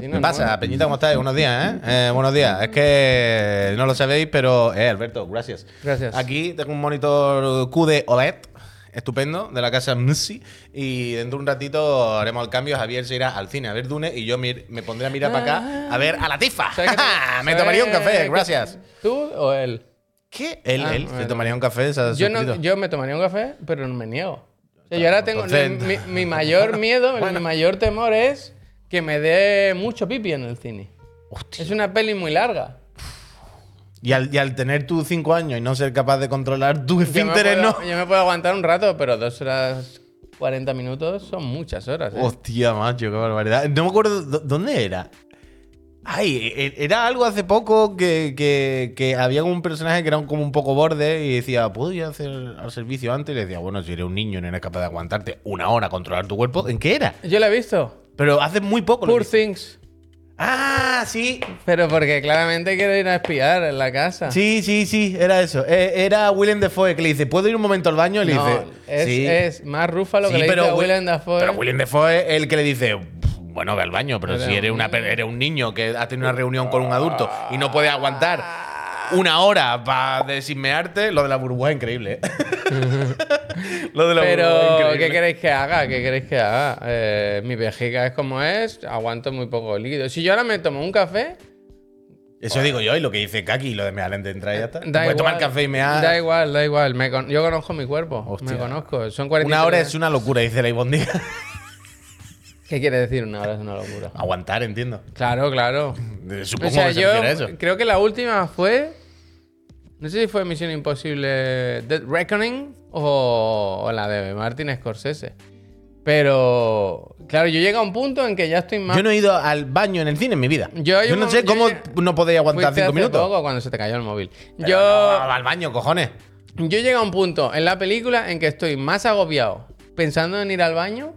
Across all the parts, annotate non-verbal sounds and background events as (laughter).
¿Qué pasa, Peñita? ¿Cómo estáis? Buenos días, ¿eh? Eh, Buenos días. Es que no lo sabéis, pero... Eh, Alberto, gracias. Gracias. Aquí tengo un monitor QD OLED estupendo de la casa Msi y dentro de un ratito haremos el cambio. Javier se irá al cine a ver Dune y yo me pondré a mirar para acá a ver a la tifa. ¿Sabes que- (laughs) (laughs) me tomaría un café, gracias. ¿Tú o él? ¿Qué? Él, Ah, él, se bueno. tomaría un café. se Yo, no, yo me tomaría un café, pero no me niego. O sea, yo ahora tengo. Mi, mi mayor (laughs) miedo, mi mayor temor es que me dé mucho pipi en el cine. Hostia. Es una peli muy larga. Y al, y al tener tú cinco años y no ser capaz de controlar tu esfínteres, ¿no? yo me puedo aguantar un rato, pero dos horas 40 minutos son muchas horas. ¿eh? Hostia, macho, qué barbaridad. No me acuerdo dó- dónde era. Ay, e- era algo hace poco que, que- que había un personaje que era un- como un poco borde y decía, ¿puedo ir a hacer al servicio antes? Y le decía, bueno, si eres un niño y no eres capaz de aguantarte una hora a controlar tu cuerpo, ¿en qué era? Yo la he visto. Pero hace muy poco. lo Poor vi. Things. Ah, sí. Pero porque claramente quiero ir a espiar en la casa. Sí, sí, sí, era eso. Eh, era Willem Dafoe que le dice, ¿puedo ir un momento al baño? Y le No, dice, es, sí. es más rúfalo Sí, que le pero dice a Will- Willem Dafoe. Pero Willem Dafoe es el que le dice, bueno, ve al baño, pero si eres, un una, eres un niño que ha tenido una reunión con un adulto y no puedes aguantar Ah. una hora para desinmearte, lo de la burbuja es increíble. ¿eh? (laughs) lo de la burbuja es Pero, increíble. ¿qué queréis que haga? ¿Qué queréis que haga? Eh, mi vejiga es como es, aguanto muy poco líquido. Si yo ahora me tomo un café, Eso digo yo, y lo que dice Kaki, lo de mear antes de entrar y ya está. Tú da puedes igual. tomar café y mear. Da igual, da igual. Me con- yo conozco mi cuerpo. Hostia. Me conozco. Son 43 Una hora es una locura, dice la Ibondiga. ¿Qué quiere decir una hora es una locura? Aguantar, entiendo. Claro, claro. (laughs) Eh, Supongo O sea, que se yo refiere a eso. creo que la última fue. No sé si fue Misión Imposible Dead Reckoning o, o la de Martin Scorsese. Pero, claro, yo llego a un punto en que ya estoy más. Yo no he ido al baño en el cine en mi vida. Yo no sé cómo no podéis aguantar cinco hace minutos. poco cuando se te cayó el móvil. Pero Yo, no, al baño, cojones. yo llego a un punto en la película en que estoy más agobiado pensando en ir al baño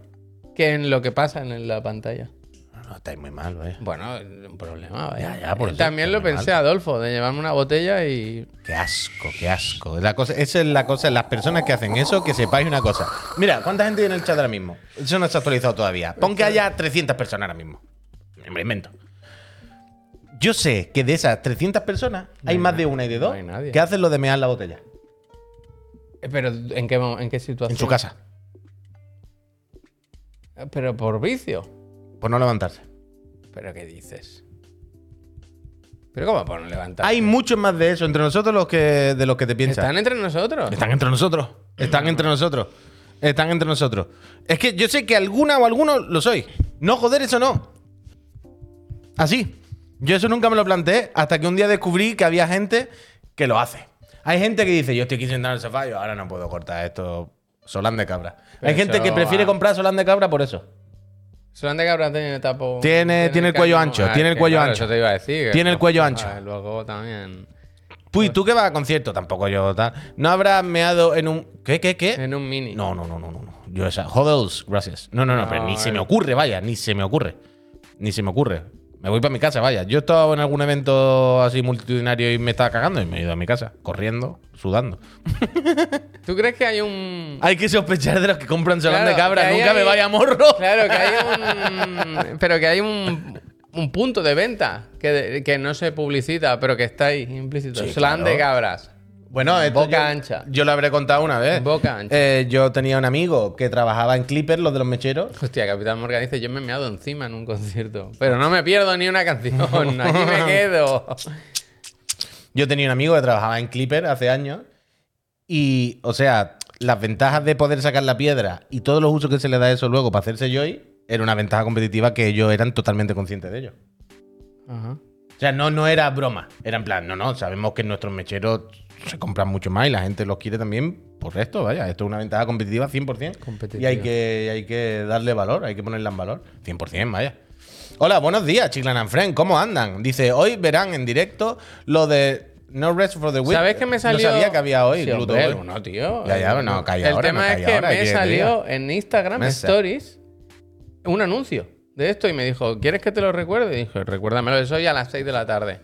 que en lo que pasa en la pantalla. No, no, estáis muy mal, vaya. Bueno, un problema, vaya. Ya, ya, por eso, También lo pensé, mal. Adolfo, de llevarme una botella y. Qué asco, qué asco. La cosa, esa es la cosa, las personas que hacen eso, que sepáis una cosa. Mira, ¿cuánta gente hay en el chat ahora mismo? Eso no está actualizado todavía. Pon que haya 300 personas ahora mismo. Me lo invento. Yo sé que de esas 300 personas hay más de una y de dos nadie. que hacen lo de mear la botella. Eh, Pero, ¿en qué, en qué situación? En su casa. Pero por vicio. Por no levantarse. ¿Pero qué dices? ¿Pero cómo por no levantar? Hay muchos más de eso entre nosotros los que, de los que te piensas. ¿Están entre nosotros? Están entre nosotros. Están entre nosotros. Están entre nosotros. Es que yo sé que alguna o alguno lo soy. No, joder, eso no. Así. Yo eso nunca me lo planteé hasta que un día descubrí que había gente que lo hace. Hay gente que dice, yo estoy aquí sentado en el sofá y ahora no puedo cortar esto. Solán de cabra. Pero Hay gente eso que prefiere va. comprar solán de cabra por eso. Solamente Cabra tiene tapo. Tiene- tiene el cuello ancho, tiene el cuello ancho. Te iba a decir. Tiene el cuello ancho. ah, Luego también. Puy, tú que vas a concierto, tampoco yo tal. ¿No habrás meado en un. ¿Qué, qué, qué? En un mini. No, no, no, no, no. no. Yo esa. Hodels, gracias. No, no, no, No, pero ni se eh. me ocurre, vaya, ni se me ocurre. Ni se me ocurre. Me voy para mi casa, vaya. Yo estaba en algún evento así multitudinario y me estaba cagando y me he ido a mi casa, corriendo, sudando. (laughs) ¿Tú crees que hay un. Hay que sospechar de los que compran Claro, de cabra. Nunca me hay- vaya morro. Claro, que hay un. (laughs) pero que hay un. Un punto de venta que, que no se publicita, pero que está ahí implícito. Sí, claro. de cabras. Bueno, esto Boca yo- ancha. Yo lo habré contado una vez. Boca ancha. Eh, yo tenía un amigo que trabajaba en Clipper, los de los mecheros. Hostia, Capitán Morgan dice: Yo me he meado encima en un concierto. Pero no me pierdo ni una canción. (laughs) Aquí me quedo. Yo tenía un amigo que trabajaba en Clipper hace años y, o sea, las ventajas de poder sacar la piedra y todos los usos que se le da a eso luego para hacerse joy era una ventaja competitiva que ellos eran totalmente conscientes de ello. Ajá. O sea, no, no era broma. Era en plan, no, no, sabemos que nuestros mecheros se compran mucho más y la gente los quiere también por esto, vaya. Esto es una ventaja competitiva 100%. Competitiva. Y hay que, hay que darle valor, hay que ponerla en valor. 100%, vaya. Hola, buenos días, Chiclan and Friend. ¿Cómo andan? Dice, hoy verán en directo lo de No Rest for the Week. ¿Sabes que me salió? No sabía que había hoy. Sí, Gluto hombre, Boy. no, tío. Ya, ya, no, calla El ahora, tema no, es calla que ahora, me ¿qué quieres que salió en Instagram. Stories un anuncio de esto y me dijo, ¿quieres que te lo recuerde? Y dije, recuérdamelo, eso hoy a las 6 de la tarde.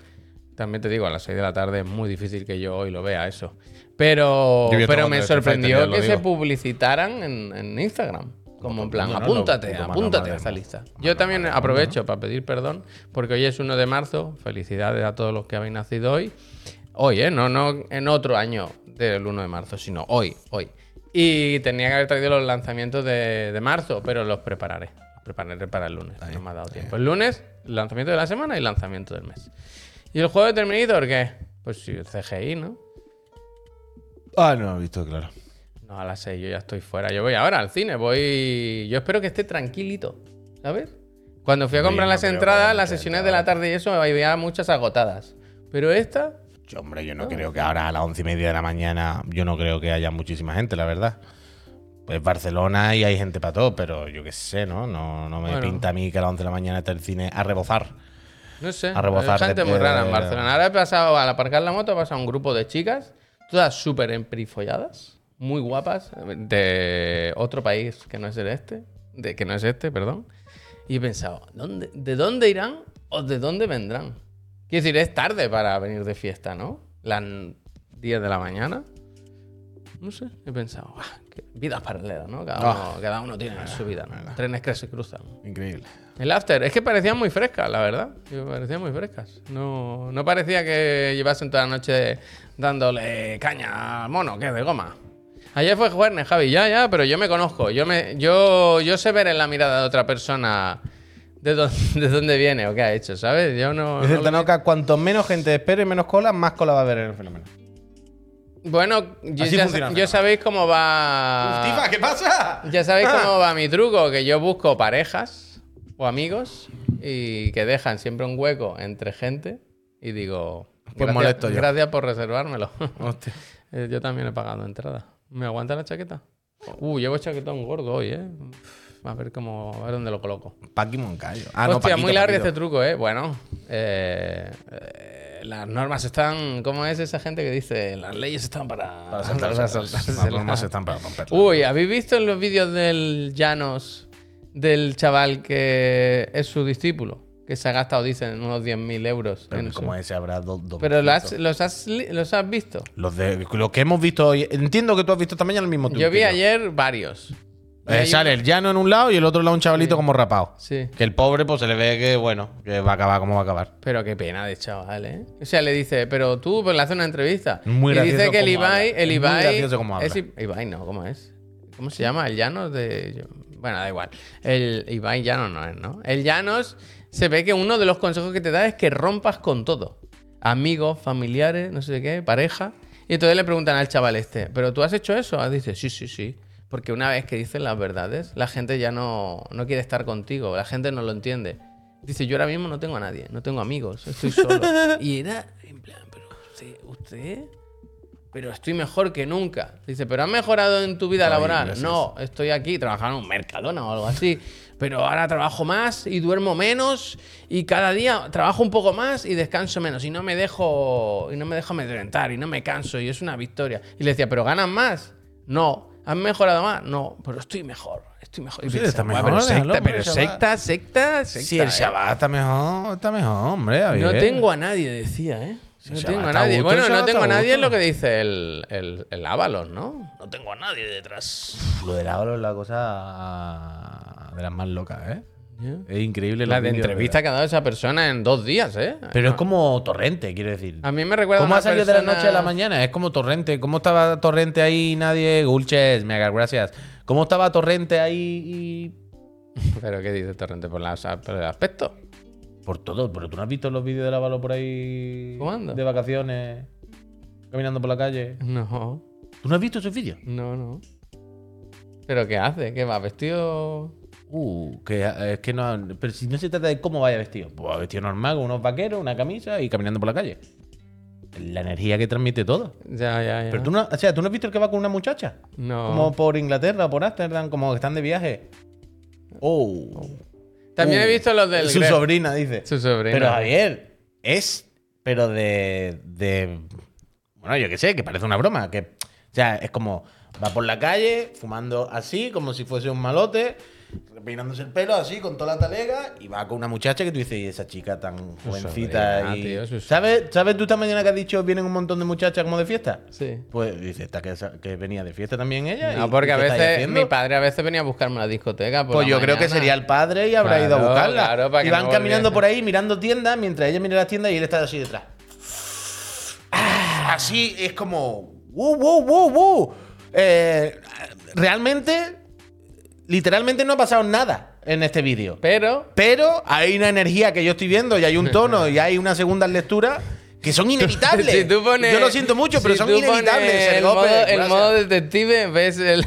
También te digo, a las 6 de la tarde es muy difícil que yo hoy lo vea eso. Pero, pero me sorprendió que se publicitaran en, en Instagram. Como en plan, apúntate, apúntate a esta lista. Yo también aprovecho para pedir perdón, porque hoy es 1 de marzo. Felicidades a todos los que habéis nacido hoy. Hoy, ¿eh? No, no en otro año del 1 de marzo, sino hoy, hoy. Y tenía que haber traído los lanzamientos de, de marzo, pero los prepararé. Los prepararé para el lunes. No me ha dado tiempo. El lunes, lanzamiento de la semana y lanzamiento del mes. ¿Y el juego de Terminator qué? Pues sí, el CGI, ¿no? Ah, no, he visto, claro. No, a las 6 yo ya estoy fuera. Yo voy ahora al cine. Voy. Yo espero que esté tranquilito. ¿Sabes? Cuando fui a comprar no las entradas, las sesiones de la tarde y eso, había muchas agotadas. Pero esta. Yo, hombre, yo no creo que ahora a las once y media de la mañana, yo no creo que haya muchísima gente, la verdad. Pues Barcelona y hay gente para todo, pero yo qué sé, ¿no? No, no me Bueno. pinta a mí que a las 11 de la mañana esté el cine a rebozar. No sé. A rebozar hay gente de- muy rara en Barcelona. Ahora he pasado, al aparcar la moto, ha pasado un grupo de chicas, todas súper emprifolladas, muy guapas, de otro país que no es el este, de, que no es este, perdón. Y he pensado, ¿dónde, ¿de dónde irán o de dónde vendrán? Quiero decir, es tarde para venir de fiesta, ¿no? Las 10 de la mañana. No sé, he pensado, "Ah, vidas paralelas, ¿no? Cada, Ah. uno, cada uno tiene su vida, ¿no? Trenes que se cruzan. Increíble. El after, es que parecían muy frescas, la verdad. Parecían muy frescas. No, no parecía que llevasen toda la noche dándole caña al mono, que es de goma. Ayer fue jueves, Javi, ya, ya, pero yo me conozco. Yo, me, yo, yo sé ver en la mirada de otra persona de dónde, (laughs) de dónde viene o qué ha hecho, ¿sabes? Yo no. Dice no cuanto menos gente espere y menos cola, más cola va a haber en el fenómeno. Bueno, yo ya, funciona yo sabéis cómo va. Tifa, ¿qué pasa? Ya sabéis cómo (laughs) va mi truco, que yo busco parejas o amigos y que dejan siempre un hueco entre gente y digo, Pues gracias, molesto yo. gracias por reservármelo. (laughs) Hostia. Eh, yo también he pagado entrada. ¿Me aguanta la chaqueta? Uh, llevo chaquetón gordo hoy, ¿eh? A ver cómo, a ver dónde lo coloco. Paqui Moncayo. Ah, no, Hostia, Paquito, muy largo este truco, ¿eh? Bueno, eh, eh, las normas están... ¿Cómo es esa gente que dice? Las leyes están para... Para saltarse. (laughs) para saltarse Las normas están para romperlas. Uy, ¿habéis visto en los vídeos del Llanos del chaval que es su discípulo? Que se ha gastado, dicen, unos 10.000 euros. Pero en su- como ese habrá dos. dos Pero lo has- los, has, los has visto. Los de lo que hemos visto hoy. Entiendo que tú has visto también el mismo Yo vi ayer varios. Eh, sale el llano en un lado y el otro lado un chavalito como rapado. Sí. Que el pobre, pues se le ve que, bueno, que va a acabar como va a acabar. Pero qué pena de chaval, ¿eh? O sea, le dice, pero tú pues, le haces una entrevista. Muy y dice que el Ibai, habla. el Es muy Ibai. gracioso habla. Ibai, no, ¿cómo es? ¿Cómo se llama? El Llanos de. Bueno, da igual. El Ibai Llanos no es, ¿no? El Llanos se ve que uno de los consejos que te da es que rompas con todo. Amigos, familiares, no sé qué, pareja. Y entonces le preguntan al chaval este, ¿pero tú has hecho eso? Ah, Dice, sí, sí, sí. Porque una vez que dices las verdades, la gente ya no, no quiere estar contigo, la gente no lo entiende. Dice, yo ahora mismo no tengo a nadie, no tengo amigos, estoy solo. (laughs) y era, en plan, pero usted, usted, pero estoy mejor que nunca. Dice, pero has mejorado en tu vida Ay, laboral. gracias. No, estoy aquí trabajando en un Mercadona o algo así. (laughs) Pero ahora trabajo más y duermo menos y cada día trabajo un poco más y descanso menos y no me dejo y no me dejo amedrentar y no me canso y es una victoria. Y le decía, ¿pero ganas más? No. ¿Has mejorado más? No, pero estoy mejor. Estoy mejor. Y Sí, está "Buah, mejor, pero secta, hombre, pero chaval". secta, secta, secta. Si el ¿eh? chaval está mejor, está mejor, hombre. No tengo a nadie, decía, ¿eh? Si No tengo a nadie. Bueno, no tengo a nadie es lo que dice el, el, el Ábalos, ¿no? No tengo a nadie detrás. Lo del Ábalos es la cosa de las más locas, ¿eh? Es increíble. La de entrevista que ha dado esa persona en dos días, ¿eh? Pero es como torrente, quiero decir. A mí me recuerda ¿Cómo una ha salido de la noche a la mañana? Es como torrente. ¿Cómo estaba torrente ahí? Nadie. Gulches, mega gracias. ¿Cómo estaba torrente ahí y.? (laughs) ¿Pero qué dice Torrente? ¿Por, la- por el aspecto? Por todo. Pero tú no has visto los vídeos de Ávalo por ahí. De vacaciones. Caminando por la calle. No, ¿Tú no has visto esos vídeos? no, no. ¿Pero qué hace? ¿Qué va? ¿Vestido...? Uh, que eh, es que no. Pero si no se trata de cómo vaya vestido. Pues vestido normal, con unos vaqueros, una camisa y caminando por la calle. La energía que transmite todo. Ya, ya, ya. Pero tú no, o sea, ¿tú no has visto el que va con una muchacha? No. Como por Inglaterra o por Ámsterdam, como que están de viaje. Oh. También Uh, he visto los del... Su Gref. sobrina, dice. Su sobrina. Pero Javier, es. Pero de. de bueno, yo qué sé, que parece una broma. Que, o sea, es como. Va por la calle, fumando así, como si fuese un malote, peinándose el pelo así, con toda la talega, y va con una muchacha que tú dices, y esa chica tan jovencita. y... tío, eso es- ¿Sabes, ¿Sabes tú esta mañana que has dicho vienen un montón de muchachas como de fiesta? Sí. Pues dice, esta que, que venía de fiesta también ella. No, ¿y porque a veces mi padre a veces venía a buscarme a la discoteca. por Pues la yo creo que sería el padre y habrá ido a buscarla. claro, para que y van no caminando por ahí mirando tiendas mientras ella mira las tiendas y él está así detrás. Ah, así es como. ¡Wow, wow, wow, wow! Eh, realmente, literalmente no ha pasado nada en este vídeo. Pero Pero hay una energía que yo estoy viendo y hay un tono y hay una segunda lectura que son (laughs) inevitables. si tú pones, yo lo siento mucho, pero si son inevitables. El Sergope, modo, el modo detective, ves el-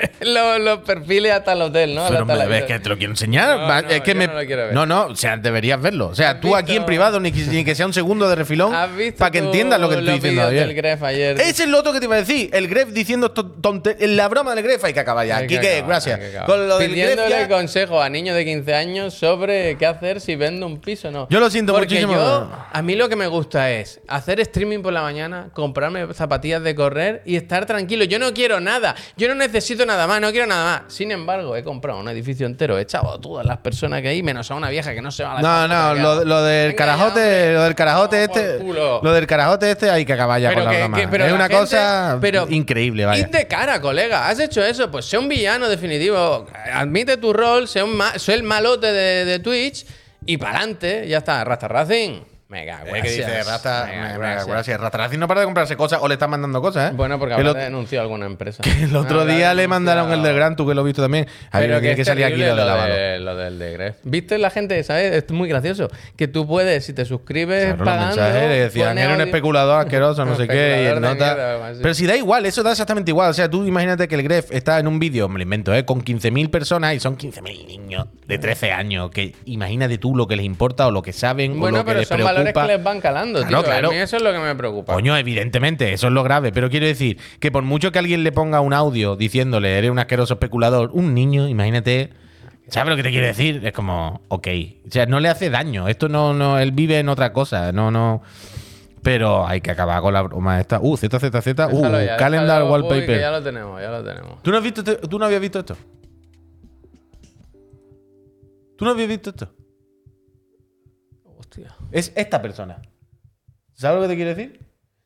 (laughs) los, los perfiles hasta el hotel, ¿no? Pero me- es que te lo quiero enseñar. No, no, es que yo me... no lo quiero ver. No, no, o sea, deberías verlo. O sea, ¿Has tú aquí en privado, ni que, ni que sea un segundo de refilón, ¿Has visto para que entiendas lo que te estoy los diciendo del Gref ayer? Ese es lo otro que te iba a decir. El Gref diciendo to- tonte- La broma del Gref hay que acabar ya. Aquí que gracias. que acabar. Con lo del Gref Pidiéndole ya- consejo a niños de 15 años sobre qué hacer si vende un piso o no. Yo lo siento Porque muchísimo. yo- a mí lo que me gusta es hacer streaming por la mañana, comprarme zapatillas de correr y estar tranquilo. Yo no quiero nada. Yo no necesito nada más, no quiero nada más. Sin embargo, he comprado un edificio entero, he echado a todas las personas que hay, menos a una vieja que no se va a la No, no, lo, lo del Venga, carajote, ya, lo del carajote este, lo del carajote este hay que acabar ya Pero con la que- broma. que- pero es la una gente- cosa pero increíble, vaya. De cara, colega. ¿Has hecho eso? Pues sé un villano definitivo. Admite tu rol, sé, un ma- sé el malote de, de Twitch y para adelante. Ya está. Rasta Racing. Mega, Es que dice Rata, Mega, me- me- gracias. gracias. Rata Racing no para de comprarse cosas o le están mandando cosas, ¿eh? Bueno, porque Que habrá lo- denunciado alguna empresa. (laughs) El otro Habrá día le mandaron el del Gran, tú que lo has visto también. A mí Pero que es salir aquí lo de de- lo del de Gref. ¿Viste la gente, sabes? Es muy gracioso. Que tú puedes, si te suscribes Claro, pagando... mensajes le decían, era un especulador asqueroso, no (laughs) sé qué, y el nota. mierda. Pero si da igual, eso da exactamente igual. O sea, tú imagínate que el Gref está en un vídeo, me lo invento, ¿eh? con 15.000 personas y son 15.000 niños de 13 años. Que imagínate tú lo que les importa o lo que saben o Bueno, lo que les preocupa. Valores que les van calando, Claro, tío. claro. A mí eso es lo que me preocupa. Coño, evidentemente, eso es lo grave. Pero quiero decir que por mucho que alguien le ponga un audio diciéndole eres un asqueroso especulador, un niño, imagínate. ¿Sabes lo que te quiero decir? Es como, ok. O sea, no le hace daño. Esto no, no, él vive en otra cosa. No, no. Pero hay que acabar con la broma esta. Uh, ZZZ. Uh, ya, calendar déjalo. Uy, que wallpaper. ya lo tenemos, ya lo tenemos. ¿Tú no, has visto este- ¿Tú no habías visto esto? ¿Tú no habías visto esto? Es esta persona. ¿Sabes lo que te quiero decir?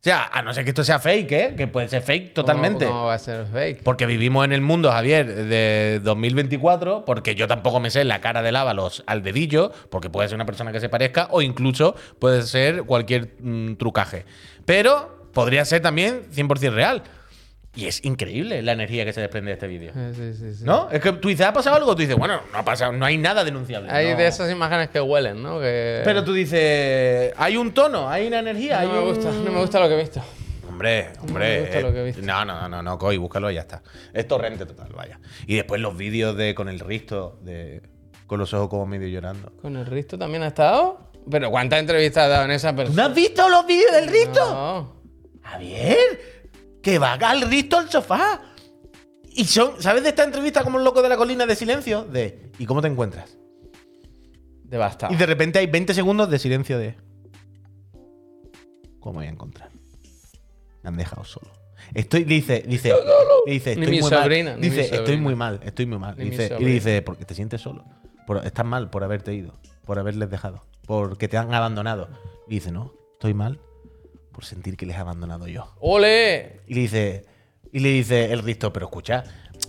O sea, a no ser que esto sea fake, ¿eh? Que puede ser fake totalmente. ¿Cómo, cómo va a ser fake? Porque vivimos en el mundo, Javier, de 2024, porque yo tampoco me sé la cara del Ábalos al dedillo, porque puede ser una persona que se parezca, o incluso puede ser cualquier mm, trucaje. Pero podría ser también 100% real. Y es increíble la energía que se desprende de este vídeo. Sí, sí, sí. ¿No? Es que tú dices, ¿ha pasado algo? Tú dices, bueno, no ha pasado, no hay nada denunciable. Hay No. de esas imágenes que huelen, ¿no? Que... Pero tú dices, hay un tono, hay una energía, hay no me un- gusta, no me gusta lo que he visto. Hombre, hombre. me gusta eh, lo que he visto. No, no, no, no, Coy, búscalo y ya está. Es torrente total, vaya. Y después los vídeos de con el Risto, de con los ojos como medio llorando. ¿Con el Risto también ha estado? ¿Pero cuántas entrevistas ha dado en esa ¿Tú no persona? has visto los vídeos del Risto? No. Javier, que va al Risto al sofá. Y son, ¿sabes de esta entrevista como el loco de la colina de silencio? De, ¿y cómo te encuentras? Devastado. Y de repente hay 20 segundos de silencio de. ¿Cómo voy a encontrar? Me han dejado solo. Estoy, dice, dice, dice, Ni estoy mi muy sobrina, mal. ni mi Dice, estoy muy mal, estoy muy mal. Dice, y dice, porque te sientes solo. Por- estás mal por haberte ido, por haberles dejado, porque te han abandonado. Y dice, no, estoy mal por sentir que les he abandonado yo. ¡Ole! Y le dice, y le dice el Risto, pero escucha,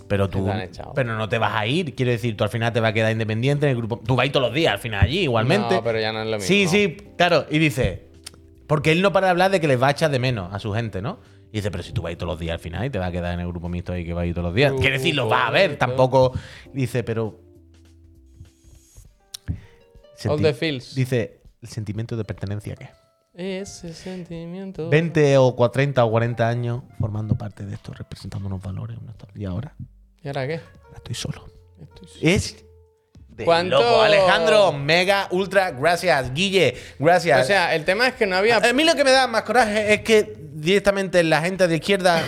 pero tú, pero no te vas a ir. Quiero decir, tú al final te vas a quedar independiente en el grupo. Tú vas a ir todos los días al final allí, igualmente. No, pero ya no es lo mismo. Sí, sí, claro. Y dice, porque él no para de hablar de que les va a echar de menos a su gente, ¿no? Y dice, pero si tú vas a ir todos los días al final y te vas a quedar en el grupo mixto ahí que vas a ir todos los días. Uh, Quiere decir, los vas a ver, tampoco. Dice, pero. All the feels. Dice, el sentimiento de pertenencia, ¿qué? Ese sentimiento. 20 o cua- 30 o 40 años formando parte de esto, representando unos valores. Y ahora, ¿Y ahora qué? estoy solo. Estoy solo. Es de ¿Cuánto- loco. Alejandro, mega, ultra, gracias. Guille, gracias. O sea, el tema es que no había. a mí lo que me da más coraje es que directamente la gente de izquierda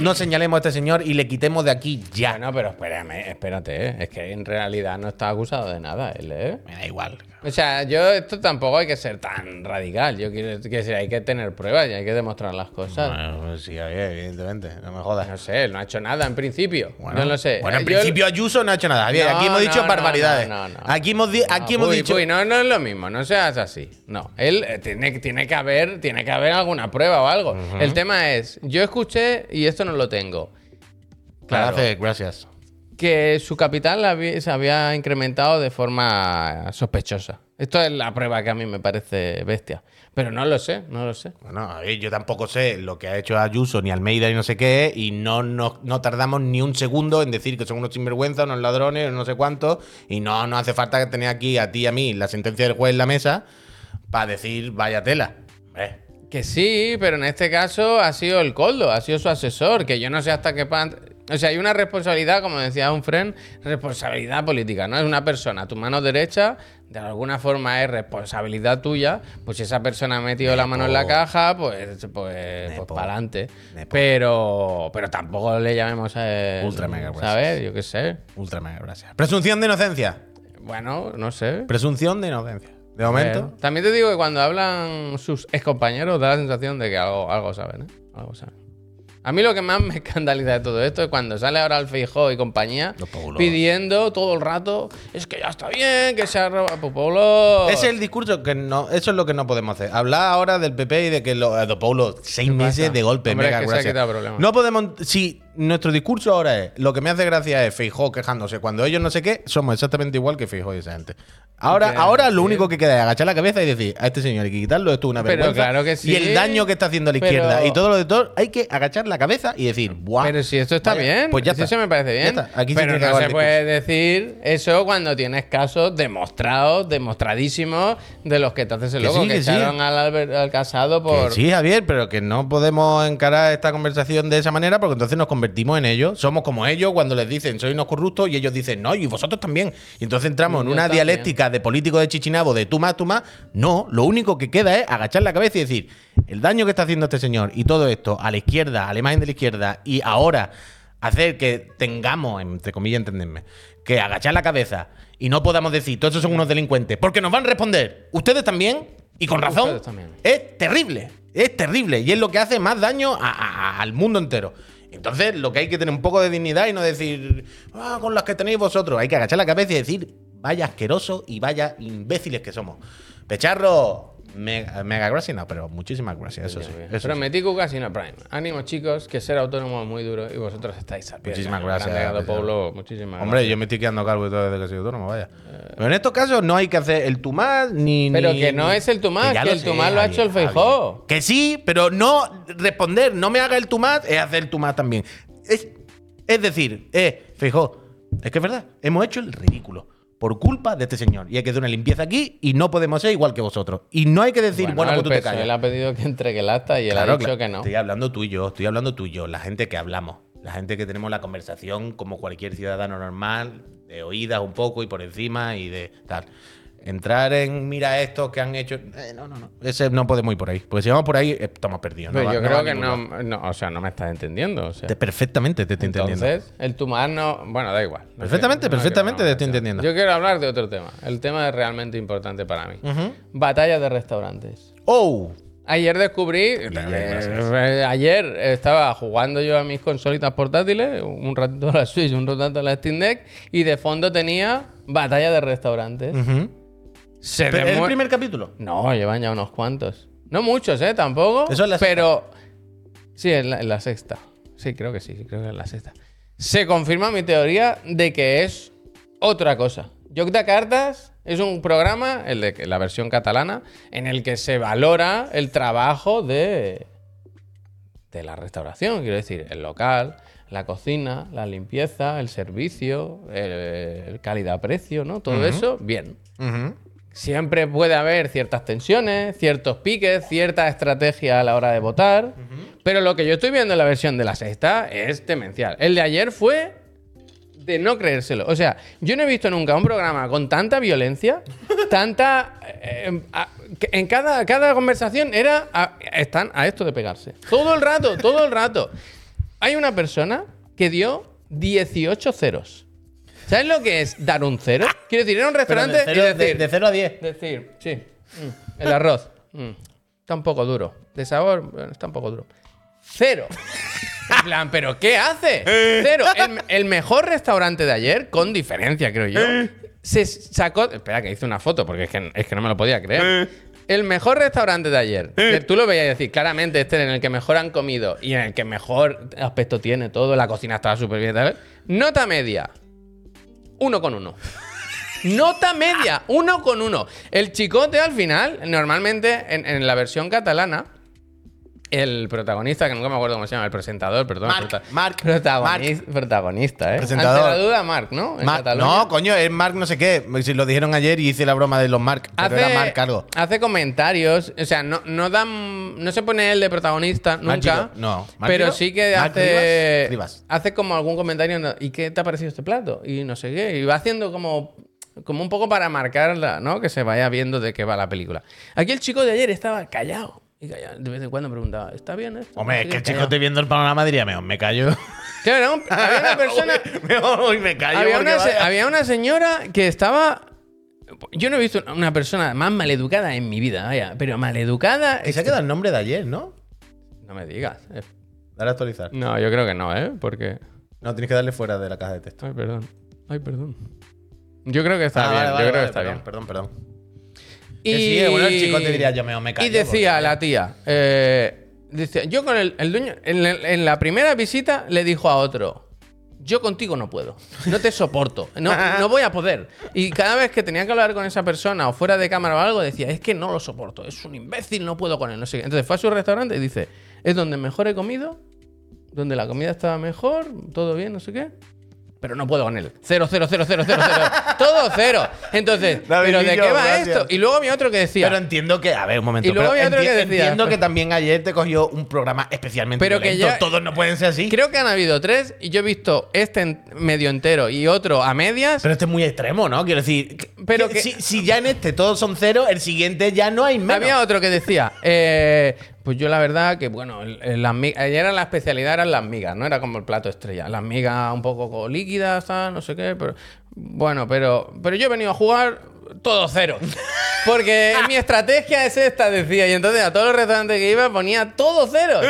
no señalemos a este señor y le quitemos de aquí ya. No, pero espérame, espérate, ¿eh? es que en realidad no está acusado de nada él, ¿eh? Me da igual. O sea, yo esto tampoco hay que ser tan radical. Yo quiero decir, hay que tener pruebas y hay que demostrar las cosas. Bueno, pues sí, evidentemente, no me jodas. No sé, él no ha hecho nada en principio. Bueno, no lo sé. Bueno, en yo- principio Ayuso no ha hecho nada. No, aquí hemos dicho no, barbaridades. no, no, no. Aquí hemos, aquí hemos dicho. Puy, no, no es lo mismo, no seas así. No, él eh, tiene, tiene que haber, tiene que haber alguna prueba o algo. El tema es, yo escuché y esto no lo tengo. Claro, gracias. Que su capital había- se había incrementado de forma sospechosa. Esto es la prueba que a mí me parece bestia. Pero no lo sé, no lo sé. Bueno, a ver, yo tampoco sé lo que ha hecho Ayuso ni Almeida y no sé qué, y no, no, no tardamos ni un segundo en decir que son unos sinvergüenzas, unos ladrones, no sé cuántos, y no, no hace falta que tener aquí a ti y a mí la sentencia del juez en la mesa para decir vaya tela. Que sí, pero en este caso ha sido el coldo, ha sido su asesor, que yo no sé hasta qué pan... O sea, hay una responsabilidad, como decía un friend, responsabilidad política, ¿no? Es una persona, tu mano derecha, de alguna forma es responsabilidad tuya, pues si esa persona ha metido la mano en la caja, pues, pues, pues para adelante. Pero, pero tampoco le llamemos a... Ultra mega gracias. ¿Sabes? Yo qué sé. ultra mega gracias. Presunción de inocencia. Bueno, no sé. Presunción de inocencia. De momento. Eh, también te digo que cuando hablan sus excompañeros da la sensación de que algo, algo saben, ¿eh? Algo saben. A mí lo que más me (laughs) escandaliza de todo esto es cuando sale ahora el Feijó y compañía Los pidiendo todo el rato es que ya está bien, que se ha robado. Pues es el discurso que no, eso es lo que no podemos hacer. Hablar ahora del PP y de que lo, de Paulo, seis meses de golpe, Hombre, mega es que se ha gracias. quitado problema. No podemos, si nuestro discurso ahora es, lo que me hace gracia es Feijó quejándose cuando ellos no sé qué, somos exactamente igual que Feijó y esa gente. Ahora, ahora lo único que queda es agachar la cabeza y decir, a este señor hay que quitarlo, esto es una Pero vergüenza. claro que sí. Y el daño que está haciendo a la Pero- izquierda y todo lo de todo, hay que agachar la cabeza y decir, ¡buah! Pero si esto está vaya, bien, pues ya está. eso me parece bien. Aquí se pero no se puede decir eso cuando tienes casos demostrados, demostradísimos, de los que te haces el Que loco, sí, que, que sí. al, casado por. Que sí, Javier, pero que no podemos encarar esta conversación de esa manera porque entonces nos convertimos en ellos. Somos como ellos cuando les dicen soy unos corruptos y ellos dicen no, y vosotros también. Y entonces entramos en una también. dialéctica de político de chichinabo, de tú más, tú más. No, lo único que queda es agachar la cabeza y decir el daño que está haciendo este señor y todo esto a la izquierda, a la imagen de la izquierda y ahora hacer que tengamos, entre comillas, entenderme, que agachar la cabeza y no podamos decir todos esos son unos delincuentes porque nos van a responder ustedes también y con razón es terrible, es terrible y es lo que hace más daño a- a- al mundo entero. Entonces, lo que hay que tener un poco de dignidad y no decir, ah, con las que tenéis vosotros. Hay que agachar la cabeza y decir, vaya asquerosos y vaya imbéciles que somos. Pecharro, mega, mega gracias, no, pero muchísimas gracias, eso sí. Eso sí. Prometí Casino Prime. Ánimo, chicos, que ser autónomo es muy duro y vosotros estáis a pie. Muchísimas gracias. Pablo, muchísimas Hombre, gracias. yo me estoy quedando calvo y todo desde que soy autónomo, vaya. Pero en estos casos no hay que hacer el tumás ni. Pero ni- que no es el Tumás, que lo el sé, Tumás lo ha hecho el. Javier. Que sí, pero no responder, no me haga el tumás, es hacer el tumás también. Es, es decir, eh, Feijó, es que es verdad, hemos hecho el ridículo. Por culpa de este señor. Y hay que hacer una limpieza aquí y no podemos ser igual que vosotros. Y no hay que decir, bueno, el pues tú te callas. le ha pedido que entregue el acta y él Claro, ha dicho claro. que no. Estoy hablando tú y yo, estoy hablando tú y yo, la gente que hablamos, la gente que tenemos la conversación como cualquier ciudadano normal, de oídas un poco y por encima y de tal. Entrar en mira esto que han hecho. eh, no, no, no. Ese no podemos ir por ahí. Porque si vamos por ahí, eh, estamos perdidos. no va- yo no creo que no, no, o sea, no me estás entendiendo. O sea. Te- perfectamente te estoy entendiendo. Entonces, el Tumás no. Bueno, da igual. Perfectamente, perfectamente te estoy entendiendo. Yo quiero hablar de otro tema. El tema es realmente importante para mí. Ujú. Batalla de restaurantes. ¡Oh! Ayer descubrí, eh, ayer estaba jugando yo a mis consolitas portátiles, un ratito a la Switch, un ratito a la Steam Deck, y de fondo tenía batalla de restaurantes. Se Pero, ¿Es el primer capítulo? No, llevan ya unos cuantos. No muchos, ¿eh? Tampoco. Eso es la pero. Sí, en la, en la sexta. Sí, creo que sí, creo que es la sexta. Se confirma mi teoría de que es otra cosa. De Cartas es un programa, el de la versión catalana, en el que se valora el trabajo de, de la restauración. Quiero decir, el local, la cocina, la limpieza, el servicio, el, el calidad-precio, ¿no? Todo eso, bien. Ujú. Siempre puede haber ciertas tensiones, ciertos piques, cierta estrategia a la hora de votar. Pero lo que yo estoy viendo en la versión de la sexta es demencial. El de ayer fue de no creérselo. O sea, yo no he visto nunca un programa con tanta violencia, (laughs) tanta... eh, a- que en cada, cada conversación era... a- están a esto de pegarse. Todo el rato, todo el rato. hay una persona que dio 18 ceros. ¿Sabes lo que es dar un cero? Quiero decir, ir a un restaurante de, cero, y de- decir, de 0 a 10. decir, sí, mm, el arroz, mm, está un poco duro. De sabor, bueno, está un poco duro. Cero. En plan, ¿pero qué hace? (laughs) Cero. El, el mejor restaurante de ayer, con diferencia, creo yo, se sacó. Espera, que hice una foto porque es que, es que no me lo podía creer. El mejor restaurante de ayer, que tú lo veías decir, claramente este en el que mejor han comido y en el que mejor aspecto tiene todo, la cocina estaba súper bien. tal. Nota media, uno con uno. Nota media, uno con uno. El chicote al final, normalmente en, en la versión catalana, el protagonista, que nunca me acuerdo cómo se llama, el presentador, perdón. Marc, prota- Marc, protagonis- Protagonista, ¿eh? Presentador. Ante la duda, Marc, ¿no? En Marc- Cataluña. no, coño, es Mark no sé qué. Si lo dijeron ayer y hice la broma de los Mark. Pero era Mark algo. hace comentarios, o sea, no, no dan, no se pone él de protagonista Marc nunca, no, ¿Marc pero sí que ¿Marc hace, Rivas? Rivas. hace como algún comentario, en- ¿y qué te ha parecido este plato? Y no sé qué, y va haciendo como, como un poco para marcar, la- ¿no? Que se vaya viendo de qué va la película. Aquí el chico de ayer estaba callado. Y. De vez en cuando preguntaba, ¿está bien esto? Hombre, es que el chico te viendo el panorama diría, mejor me callo. (laughs) Claro, ¿no? había una (laughs) persona... hoy me callo. había, una, había una señora que estaba. Yo no he visto una persona más maleducada en mi vida, vaya, pero maleducada. Que se ha quedado el nombre de ayer, ¿no? No me digas. eh. Dale a actualizar. No, yo creo que no, ¿eh? Porque. No, tienes que darle fuera de la caja de texto. Ay, perdón. Ay, perdón. Yo creo que está Ah, bien. vale, yo vale, creo vale, que está perdón, bien. Perdón, perdón. Que sí, bueno, el chico te diría, yo me callo. Y decía porque- la tía, eh, decía, yo con el, el dueño, en la primera visita le dijo a otro, yo contigo no puedo, no te soporto, no, no voy a poder. Y cada vez que tenía que hablar con esa persona o fuera de cámara o algo, decía, es que no lo soporto, es un imbécil, no puedo con él, no sé qué. Entonces fue a su restaurante y dice, es donde mejor he comido, donde la comida estaba mejor, todo bien, no sé qué. Pero no puedo con él. Cero, cero, cero, cero, cero, cero. (laughs) Todo cero. Entonces, David ¿pero de qué va gracias. esto? Y luego había otro que decía. Pero entiendo que, a ver, un momento. Y luego había otro que decía- Entiendo que también ayer te cogió un programa especialmente Pero que ya- Todos no pueden ser así. Creo que han habido tres y yo he visto este en- medio entero y otro a medias. Pero este es muy extremo, ¿no? Quiero decir, Pero que- si, si ya en este todos son cero, el siguiente ya no hay menos. Había otro que decía, eh, pues yo la verdad que, bueno, las mi- ayer era la especialidad eran las migas, no era como el plato estrella. Las migas un poco co- líquidas, no sé qué, pero bueno, pero, pero yo he venido a jugar todo cero. Porque (laughs) mi estrategia es esta, decía. Y entonces a todos los restaurantes que iba ponía todo cero.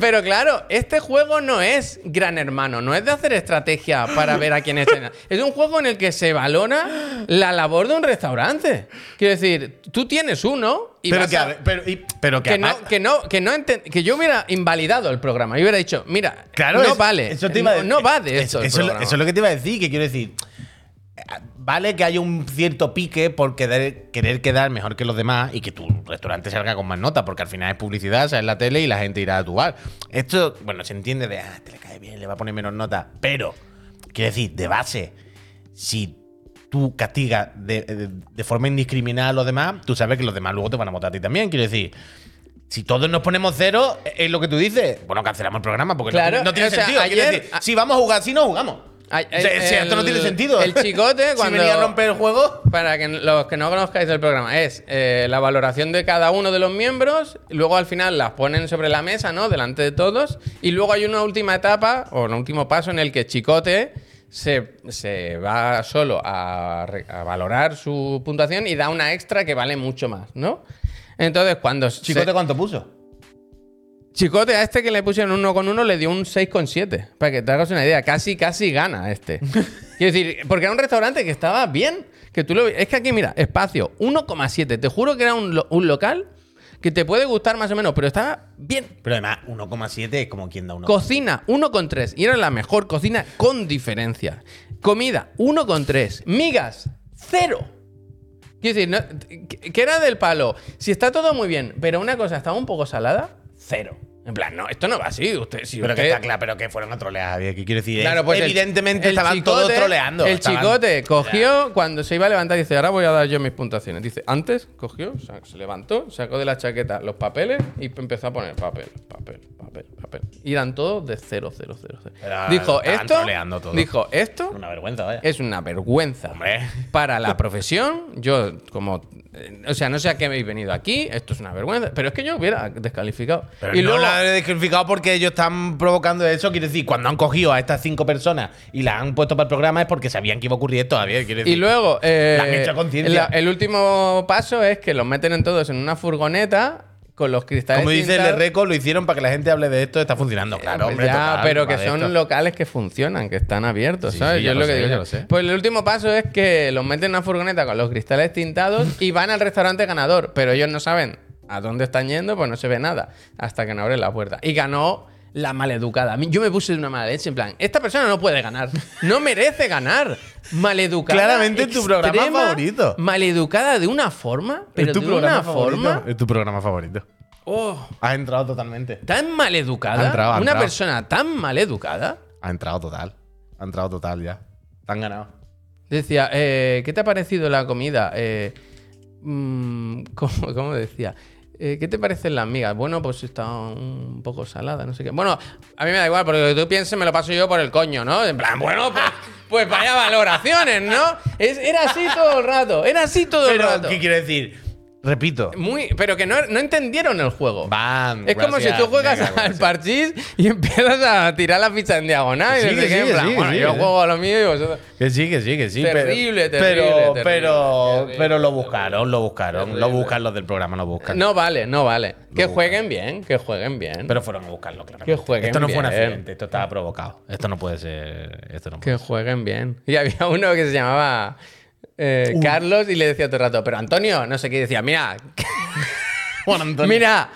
Pero claro, este juego no es gran hermano, no es de hacer estrategia para ver a quién es. Es un juego en el que se valora la labor de un restaurante. Quiero decir, tú tienes uno y pero, que, a- pero, y- pero que, que no, que no, que no enten- que yo hubiera invalidado el programa. Yo hubiera dicho, mira, Claro, no es- vale. Eso te iba a no, no va de Eso- el eso es lo que te iba a decir, que quiero decir. Eh, Vale que haya un cierto pique por querer, querer quedar mejor que los demás y que tu restaurante salga con más nota, porque al final es publicidad, sale en la tele y la gente irá a tu bar. Esto, bueno, se entiende de, ah, te le cae bien, le va a poner menos nota, pero, quiero decir, de base, si tú castigas de, de- de forma indiscriminada a los demás, tú sabes que los demás luego te van a votar a ti también, quiero decir. Si todos nos ponemos cero, es lo que tú dices. Bueno, cancelamos el programa porque no Claro, tiene- no, tiene o sea, sentido. Ayer- decir, si vamos a jugar, si no jugamos. Ay, O sea, el- si esto no tiene sentido. el chicote, (laughs) si cuando- venía a romper el juego. Para que los que no conozcáis el programa, es eh, la valoración de cada uno de los miembros, luego al final las ponen sobre la mesa, ¿no? Delante de todos, y luego hay una última etapa, o un último paso en el que Chicote se, se va solo a, valorar su puntuación y da una extra que vale mucho más, ¿no? Entonces, cuando se- Chicote, ¿cuánto puso? Chicote a este que le pusieron uno con uno le dio un 6,7. Para que te hagas una idea. Casi, casi gana este. (laughs) Quiero decir, porque era un restaurante que estaba bien. Que tú lo, es que aquí, mira, espacio 1,7. Te juro que era un, lo- un local que te puede gustar más o menos, pero estaba bien. Pero además, 1,7 es como quien da uno. Cocina 1,3. Y era la mejor cocina con diferencia. Comida 1,3. Migas, cero. Quiero decir, no- que era del palo. Si está todo muy bien, pero una cosa estaba un poco salada, cero. En plan, no, esto no va así. Usted, si pero que está claro, pero que fueron a trolear, Javier. ¿Qué quiero decir? Claro, pues Evidentemente el estaban todos chicote- troleando. El estaban- chicote cogió, cuando se iba a levantar, dice, ahora voy a dar yo mis puntuaciones. Dice, antes cogió, se levantó, sacó de la chaqueta los papeles y empezó a poner papel, papel, papel. papel. Y eran todos de 0, 0, 0, 0. Pero Dijo, esto, todo. dijo, esto Una vergüenza, vaya. es una vergüenza Hombre. para la profesión. Yo, como. eh, O sea, no sé a qué habéis venido aquí, esto es una vergüenza. Pero es que yo hubiera descalificado. Pero y no luego. la he descalificado porque ellos están provocando eso. Quiero decir, cuando han cogido a estas cinco personas y las han puesto para el programa es porque sabían que iba a ocurrir esto todavía. Decir, Y luego, eh, han hecho conciencia. el último paso es que los meten en todos en una furgoneta con los cristales. como dice el. Reco, lo hicieron para que la gente hable de esto. Está funcionando, claro, Pues hombre. ya, total, pero que son esto. locales que funcionan, que están abiertos, Sí, ¿sabes? sí, Yo lo lo que digo. lo sé. Pues el último paso es que los meten en una furgoneta con los cristales tintados y van al restaurante ganador, pero ellos no saben a dónde están yendo, pues no se ve nada hasta que no abren la puerta. Y ganó la maleducada. Yo me puse de una mala leche en plan, esta persona no puede ganar, no merece ganar. Maleducada. Claramente es tu programa favorito. Maleducada de una forma, pero tu de programa una favorito. forma. Es tu programa favorito. Oh, Has entrado totalmente. tan maleducada. Ha entrado, ha una entrado. persona tan maleducada. Ha entrado total. Ha entrado total ya. Te han ganado. Decía, eh, ¿qué te ha parecido la comida? Eh, mm, (laughs) ¿cómo, cómo decía? Eh, ¿Qué te parecen las migas? Bueno, pues está un poco salada, no sé qué. Bueno, a mí me da igual, porque lo que tú pienses me lo paso yo por el coño, ¿no? En plan, bueno, pues, (laughs) pues vaya valoraciones, ¿no? Es- era así todo el rato, era así todo el rato. ¿qué quiero decir? Repito. Muy, pero que no, no entendieron el juego. Van. Es como si gracias, tú juegas venga, al gracias. parchís y (laughs) empiezas a tirar la ficha en diagonal. y no Sigue, sé qué, en plan, sigue, bueno, yo juego a lo mío y vosotros. Que sí, que sí, que sí. Terrible, pero, terrible, pero, terrible, pero, terrible, pero lo buscaron, lo buscaron. Lo buscan los del programa, lo buscan. No vale, no vale. Que buscan. jueguen bien, que jueguen bien. Pero fueron a buscarlo, claro. Que jueguen Esto no fue un accidente, esto estaba provocado. Esto no puede ser. Esto no puede que jueguen bien. Y había uno que se llamaba eh, Carlos y le decía todo el rato, pero Antonio, no sé qué, y decía, mira, (laughs) Bueno, Antonio. mira,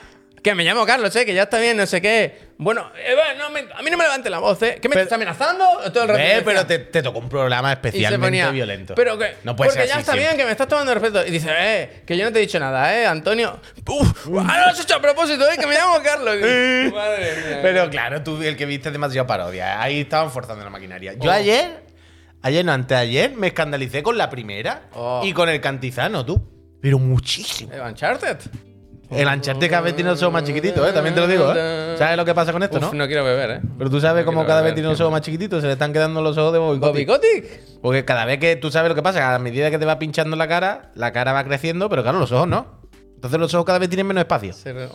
que me llamo Carlos, eh, que ya está bien, no sé qué. Bueno, eh, va, no me- a mí no me levante la voz, ¿eh? ¿Qué me Pero- estás amenazando? Todo el rato Ve, pero te, te tocó un programa especialmente ponía, violento. Pero que, no puede porque ser ya está siempre. bien, que me estás tomando respeto. Y dice, eh, que yo no te he dicho nada, eh, Antonio. Uf, ah, lo has hecho a propósito, eh, que me llamo Carlos. (laughs) Madre mía. Pero claro, tú el que viste demasiado parodia. Ahí estaban forzando la maquinaria. Yo Oh. ayer, ayer no, anteayer, me escandalicé con la primera Oh. y con el cantizano, tú. Pero muchísimo. Eh, Uncharted. El Uncharted cada vez tiene los ojos más chiquititos, ¿eh? También te lo digo, ¿eh? ¿Sabes lo que pasa con esto, Uf, no? no quiero beber, eh. Pero tú sabes no cómo cada vez tiene los ojos más chiquititos, se le están quedando los ojos de Bobby ¿Bobby Kotick. Kotick? Porque cada vez que tú sabes lo que pasa, a medida que te va pinchando la cara, la cara va creciendo, pero claro, los ojos no. Entonces los ojos cada vez tienen menos espacio. Se re-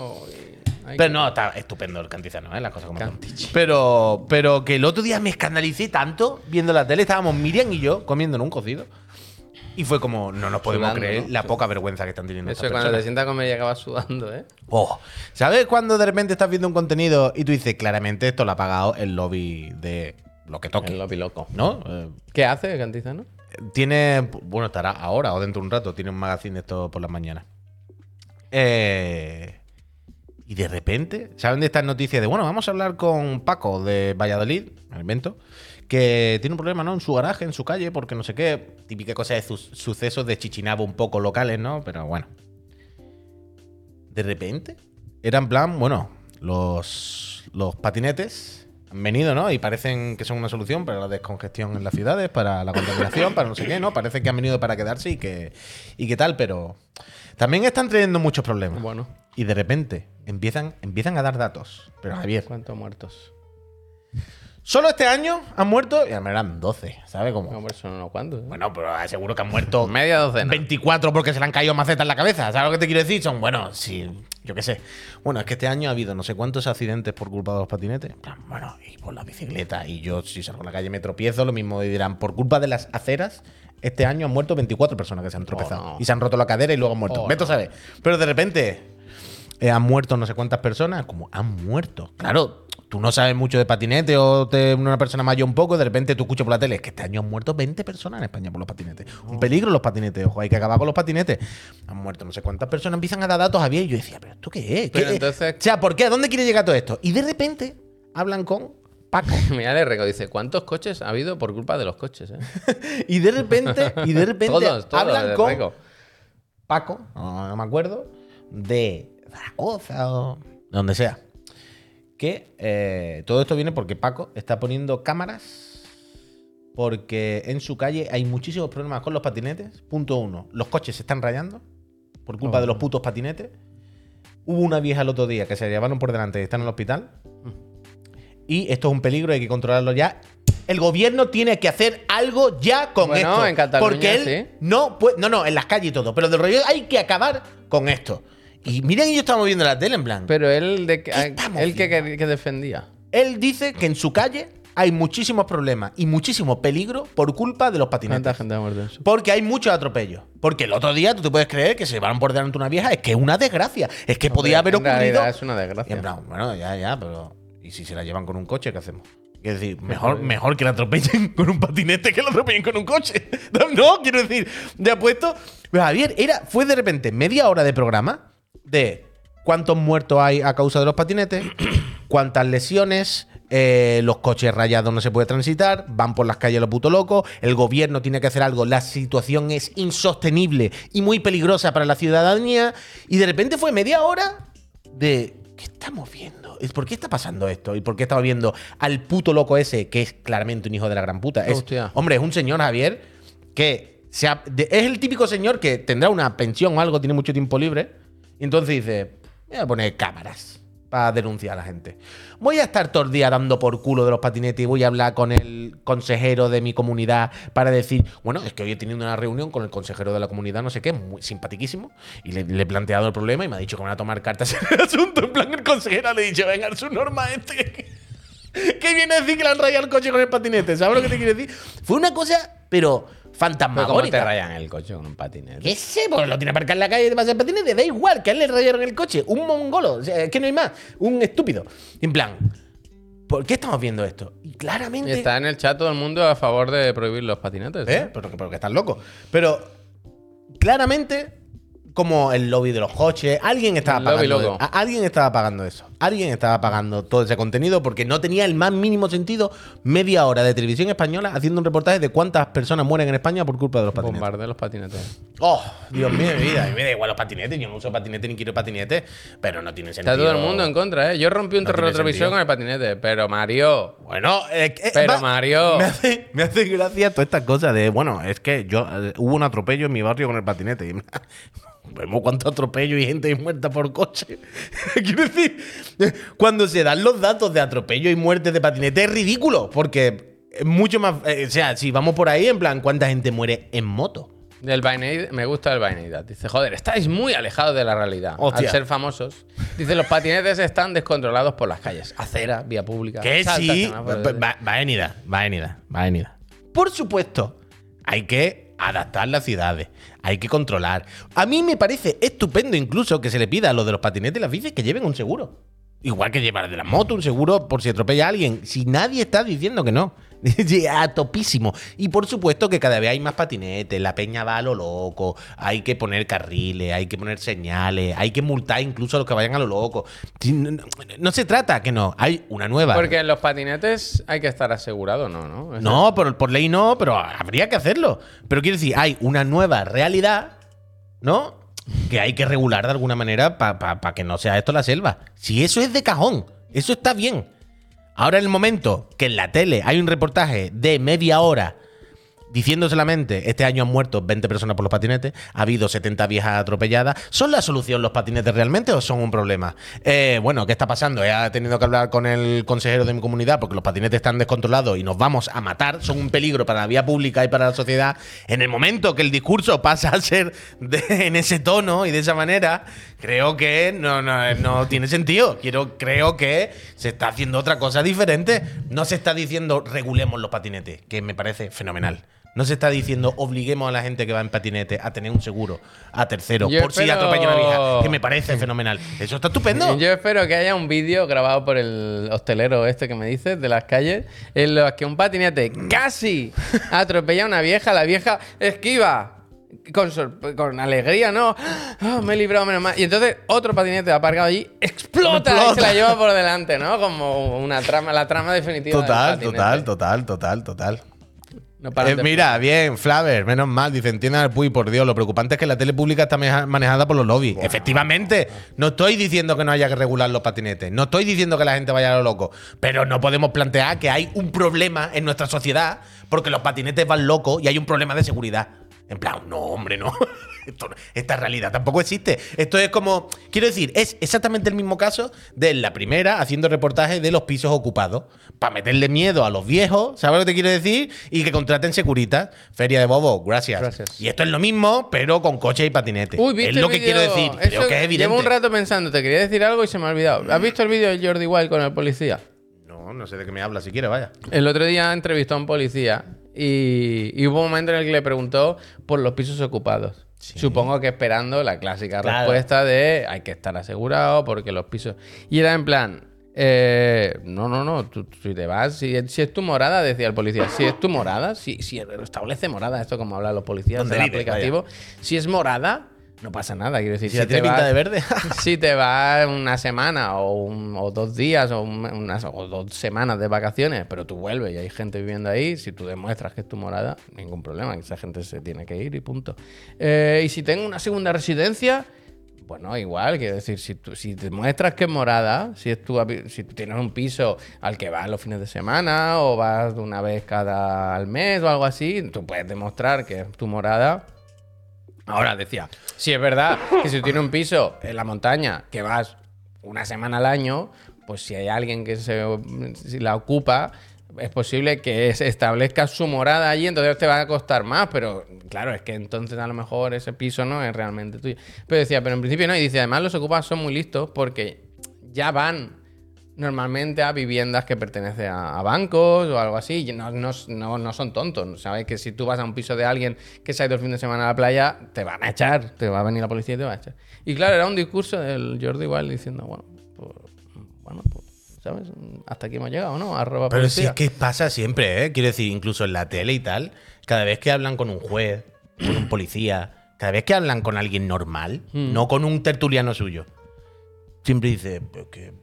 ay, Pero no, está estupendo el cantizano, ¿eh? Las cosas como son. Pero, pero que el otro día me escandalicé tanto viendo la tele. Estábamos Miriam y yo comiendo en un cocido. Y fue como, no nos podemos Sudando, creer ¿no? la poca vergüenza que están teniendo Eso es cuando te sientas a comer y acabas sudando, ¿eh? Oh, ¿Sabes cuando de repente estás viendo un contenido y tú dices, claramente esto lo ha pagado el lobby de lo que toque? El lopi loco. ¿No? Eh, ¿Qué hace Cantizano? tiene, bueno, estará ahora o dentro de un rato, tiene un magazine esto por las mañanas. Eh, y de repente, ¿saben de estas noticias de, bueno, vamos a hablar con Paco de Valladolid, el invento, que tiene un problema, ¿no? En su garaje, en su calle, porque no sé qué, típica cosa de sus- sucesos de chichinabo un poco locales, ¿no? Pero bueno. De repente, era en plan, bueno, los, los patinetes han venido, ¿no? Y parecen que son una solución para la descongestión en las ciudades, para la contaminación, para no sé qué, ¿no? Parece que han venido para quedarse y que, y qué tal, pero también están trayendo muchos problemas. Bueno, Y de repente empiezan, empiezan a dar datos. Pero Javier, ¿cuántos muertos? solo este año han muerto, y además eran 12, ¿sabes cómo? No, hombre, son unos cuantos. ¿eh? Bueno, pero seguro que han muerto (laughs) Media docena. 24 porque se le han caído macetas en la cabeza. ¿Sabes lo que te quiero decir? Son, bueno, sí, yo qué sé. Bueno, es que este año ha habido no sé cuántos accidentes por culpa de los patinetes. En plan, Bueno, y por la bicicleta. Y yo, si salgo a la calle me tropiezo, lo mismo dirán, por culpa de las aceras, este año han muerto 24 personas que se han tropezado. no. Y se han roto la cadera y luego han muerto. Oh, a no. saber. Pero de repente eh, han muerto no sé cuántas personas. Como han muerto. Claro, tú no sabes mucho de patinete o te, una persona mayor un poco, de repente tú escuchas por la tele, es que este año han muerto 20 personas en España por los patinetes. Un peligro los patinetes, ojo, hay que acabar con los patinetes. Han muerto no sé cuántas personas, empiezan a dar datos a bien y yo decía, pero ¿esto qué es? ¿Qué Pero es? entonces- O sea, ¿por qué? ¿A dónde quiere llegar todo esto? Y de repente hablan con Paco. (laughs) Mira, le reco dice, ¿cuántos coches ha habido por culpa de los coches? eh? (laughs) Y de repente, y de repente (laughs) todos, todos. hablan con reco. Paco, no, no me acuerdo, de Zaragoza o donde sea. Que eh, todo esto viene porque Paco está poniendo cámaras porque en su calle hay muchísimos problemas con los patinetes. Punto uno, los coches se están rayando por culpa Oh. de los putos patinetes. Hubo una vieja el otro día que se llevaron por delante y está en el hospital. Y esto es un peligro, hay que controlarlo ya. El gobierno tiene que hacer algo ya con Bueno, esto. en Cataluña, porque él sí. no puede. No, no, en las calles y todo. Pero del rollo hay que acabar con esto. Y miren, yo estamos viendo la tele en plan. Pero él, de, que- ¿Qué estamos él que, viendo? que- que defendía. Él dice que en su calle hay muchísimos problemas y muchísimo peligro por culpa de los patinetes. ¿Cuánta gente ha muerto? Porque hay muchos atropellos. Porque el otro día tú te puedes creer que se van por delante una vieja. Es que es una desgracia. Es que podía haber en ocurrido. es una Y en desgracia. plan, bueno, ya, ya, pero. ¿Y si se la llevan con un coche, qué hacemos? Quiero decir, mejor, mejor que la atropellen (laughs) con un patinete que la atropellen con un coche. (laughs) No, quiero decir, ya puesto. Pero Javier, era, fue de repente media hora de programa de cuántos muertos hay a causa de los patinetes, (clears throat) cuántas lesiones, eh, los coches rayados no se puede transitar, van por las calles los puto locos, el gobierno tiene que hacer algo, la situación es insostenible y muy peligrosa para la ciudadanía. Y de repente fue media hora de ¿qué estamos viendo? ¿Es- ¿Por qué está pasando esto? ¿Y por qué estamos viendo al puto loco ese, que es claramente un hijo de la gran puta? Es, hombre, es un señor, Javier, que se ha- de- es el típico señor que tendrá una pensión o algo, tiene mucho tiempo libre, y entonces dice, voy a poner cámaras para denunciar a la gente. Voy a estar todo el día dando por culo de los patinetes y voy a hablar con el consejero de mi comunidad para decir, bueno, es que hoy he tenido una reunión con el consejero de la comunidad, no sé qué, muy simpaticísimo, y le, he planteado el problema y me ha dicho que van a tomar cartas (laughs) en el asunto. En plan, el consejero le ha dicho, venga, su norma este. (laughs) ¿Qué viene a decir que le han rayado el coche con el patinete? ¿Sabes lo que te quiero decir? Fue una cosa, pero Pero ¿Cómo te fantasmagórica. rayan el coche con un patinete? ¿Qué sé? Pues lo tiene aparcado en la calle y te pasa el patinete. Da igual, que a él le rayaron el coche. Un mongolo. O sea, es que no hay más. Un estúpido. En plan, ¿por qué estamos viendo esto? Y Y claramente. está en el chat todo el mundo a favor de prohibir los patinetes. ¿Eh? Pero, que- pero que estás loco. Pero claramente, como el lobby de los coches, alguien estaba El lobby pagando. loco. alguien estaba pagando eso. Alguien estaba pagando todo ese contenido porque no tenía el más mínimo sentido media hora de televisión española haciendo un reportaje de cuántas personas mueren en España por culpa de los patinetes. Bombardeo los patinetes. Oh, Dios mío, mi vida. A mí me da igual los patinetes. Yo no uso patinete ni quiero patinete. Pero no tiene sentido. Está todo el mundo en contra, ¿eh? Yo rompí un No tiene retrovisor sentido. con el patinete, pero Mario. Bueno, eh, eh, Pero, va- Mario. Me hace, me hace gracia todas estas cosas de, bueno, es que yo eh, hubo un atropello en mi barrio con el patinete. Y (laughs) vemos cuánto atropello y gente muerta por coche. (laughs) Quiero decir, (laughs) cuando se dan los datos de atropello y muerte de patinete es ridículo, porque es mucho más. eh, o sea, si vamos por ahí, en plan, ¿cuánta gente muere en moto? Del Binary, me gusta el Binary. Dice, joder, estáis muy alejados de la realidad. Hostia. Al ser famosos. Dice, los patinetes están descontrolados por las calles. Acera, vía pública. Que salta sí, semáforos. va, va-. Por supuesto, hay que adaptar las ciudades, hay que controlar. A mí me parece estupendo incluso que se le pida a los de los patinetes y las bicis que lleven un seguro. Igual que llevar de la moto un seguro por si atropella a alguien. Si nadie está diciendo que no. (laughs) a topísimo. Y por supuesto que cada vez hay más patinetes, la peña va a lo loco, hay que poner carriles, hay que poner señales, hay que multar incluso a los que vayan a lo loco. No, no- no se trata que no, hay una nueva. Porque en los patinetes hay que estar asegurado, ¿no? ¿no? No, por, por ley no, pero habría que hacerlo. Pero quiero decir, hay una nueva realidad, ¿no? Que hay que regular de alguna manera para que no sea esto la selva. Si eso es de cajón, eso está bien. Ahora en el momento que en la tele hay un reportaje de media hora diciendo solamente este año han muerto 20 personas por los patinetes, ha habido 70 viejas atropelladas. ¿Son la solución los patinetes realmente o son un problema? Eh, bueno, ¿qué está pasando? He tenido que hablar con el consejero de mi comunidad porque los patinetes están descontrolados y nos vamos a matar, son un peligro para la vía pública y para la sociedad. En el momento que el discurso (laughs) pasa a ser de- en ese tono y de esa manera, creo que no, no, no (laughs) tiene sentido. Quiero, creo que se está haciendo otra cosa diferente. No se está diciendo regulemos los patinetes, que me parece fenomenal. No se está diciendo obliguemos a la gente que va en patinete a tener un seguro a tercero Yo por si atropella una vieja, que me parece (laughs) fenomenal. Eso está estupendo. Yo espero que haya un vídeo grabado por el hostelero este que me dices de las calles en los que un patinete casi (laughs) atropella a una vieja, la vieja esquiva. Con, alegría, ¿no? Ah, me he librado menos mal. Y entonces otro patinete aparcado allí explota, y se la lleva por delante, ¿no? Como una trama, la trama definitiva. Total, total, total, total, total. No Eh, mira, bien, Flaver, menos mal. Dice, entiendan al Puy, por Dios. Lo preocupante es que la tele pública está manejada por los lobbies. Efectivamente, no estoy diciendo que no haya que regular los patinetes. No estoy diciendo que la gente vaya a lo loco. Pero no podemos plantear que hay un problema en nuestra sociedad porque los patinetes van locos y hay un problema de seguridad. En plan, no, hombre, no. (laughs) Esto esta realidad tampoco existe. Esto es como, quiero decir, es exactamente el mismo caso de la primera haciendo reportajes de los pisos ocupados. Para meterle miedo a los viejos, ¿sabes lo que te quiero decir? Y que contraten securitas. Feria de Bobo, gracias. Gracias. Y esto es lo mismo, pero con coche y patinete. Uy, ¿viste es lo el que quiero decir. Creo que es evidente. Llevo un rato pensando, te quería decir algo y se me ha olvidado. ¿Has visto el vídeo de Jordi Wild con el policía? No, no sé de qué me habla, si quieres, vaya. El otro día entrevistó a un policía y, y hubo un momento en el que le preguntó por los pisos ocupados. Supongo que esperando la clásica Claro. respuesta de hay que estar asegurado porque los pisos... Y era en plan, eh, no, no, no, tú, te vas, si, si es tu morada, decía el policía, si es tu morada, si, si establece morada, esto como hablan los policías ¿Dónde del aplicativo, si es morada, no pasa nada, quiero decir, Si si, tiene te pinta vas- de verde. (laughs) si te vas una semana o, un- o dos días o, un- unas, o dos semanas de vacaciones, pero tú vuelves y hay gente viviendo ahí, si tú demuestras que es tu morada, ningún problema, esa gente se tiene que ir y punto. Eh, y si tengo una segunda residencia, bueno, igual, quiero decir, si, tú, si demuestras que es morada, si, es tu, si tú tienes un piso al que vas los fines de semana o vas una vez cada al mes o algo así, tú puedes demostrar que es tu morada. Ahora decía, si es verdad que si tú tienes un piso en la montaña que vas una semana al año, pues si hay alguien que se si la ocupa, es posible que se establezca su morada allí, entonces te va a costar más, pero claro, es que entonces a lo mejor ese piso no es realmente tuyo. Pero decía, pero en principio no, y dice, además los ocupas son muy listos porque ya van normalmente a viviendas que pertenecen a, a bancos o algo así. No, no, no, no son tontos. Sabes que si tú vas a un piso de alguien que se ha ido el fin de semana a la playa, te van a echar. Te va a venir la policía y te va a echar. Y claro, era un discurso del Jordi igual diciendo, bueno, pues, bueno, pues, ¿sabes? Hasta aquí hemos llegado, ¿no? Arroba Pero si policía. es que pasa siempre, ¿eh? Quiero decir, incluso en la tele y tal, cada vez que hablan con un juez, con un policía, cada vez que hablan con alguien normal, Hmm. no con un tertuliano suyo, siempre dice, "Pero que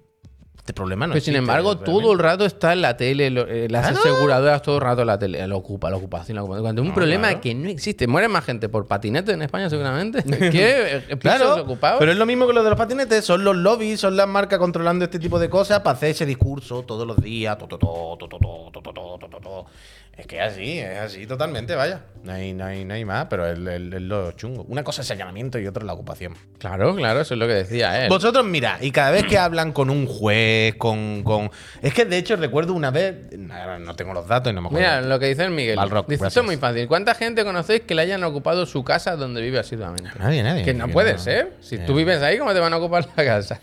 este problema no Pero sin embargo, realmente". todo el rato está en la tele, lo- eh, las aseguradoras todo el rato en la tele. Lo ocupa, la ocupación, la ocupación. Cuando un No, problema claro. que no existe. Muere más gente por patinete en España, seguramente. que eh, Claro, ocupados. pero es lo mismo que lo de los patinetes, son los lobbies, son las marcas controlando este tipo de cosas para hacer ese discurso todos los días, to, to, to, es que es así, es así totalmente, vaya. No hay, no hay, no hay más, pero es, es, lo chungo. Una cosa es el allanamiento y otra es la ocupación. Claro, claro, eso es lo que decía él. Vosotros mira y cada vez que hablan con un juez, con, con... Es que de hecho recuerdo una vez... No, tengo los datos y no me acuerdo. Mira, lo que dice el Miguel. Balrock, dice, esto es muy fácil. ¿Cuánta gente conocéis que le hayan ocupado su casa donde vive asiduamente? Nadie, nadie. Que no puede ser. Si eh. tú vives ahí, ¿cómo te van a ocupar la casa?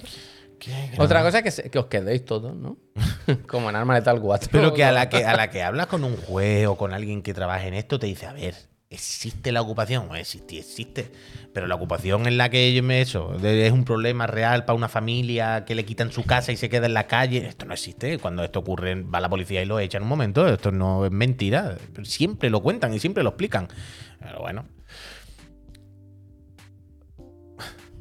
¿Qué? Otra cosa es que, se- que os quedéis todos, ¿no? (laughs) Como en Arma de Tal 4. Pero que a la que a la que hablas con un juez o con alguien que trabaje en esto, te dice, a ver, ¿existe la ocupación? Pues existe, existe. Pero la ocupación en la que yo me eso, de- es un problema real para una familia que le quitan su casa y se queda en la calle. Esto no existe. Cuando esto ocurre, va la policía y lo echa en un momento. Esto no es mentira. Siempre lo cuentan y siempre lo explican. Pero bueno.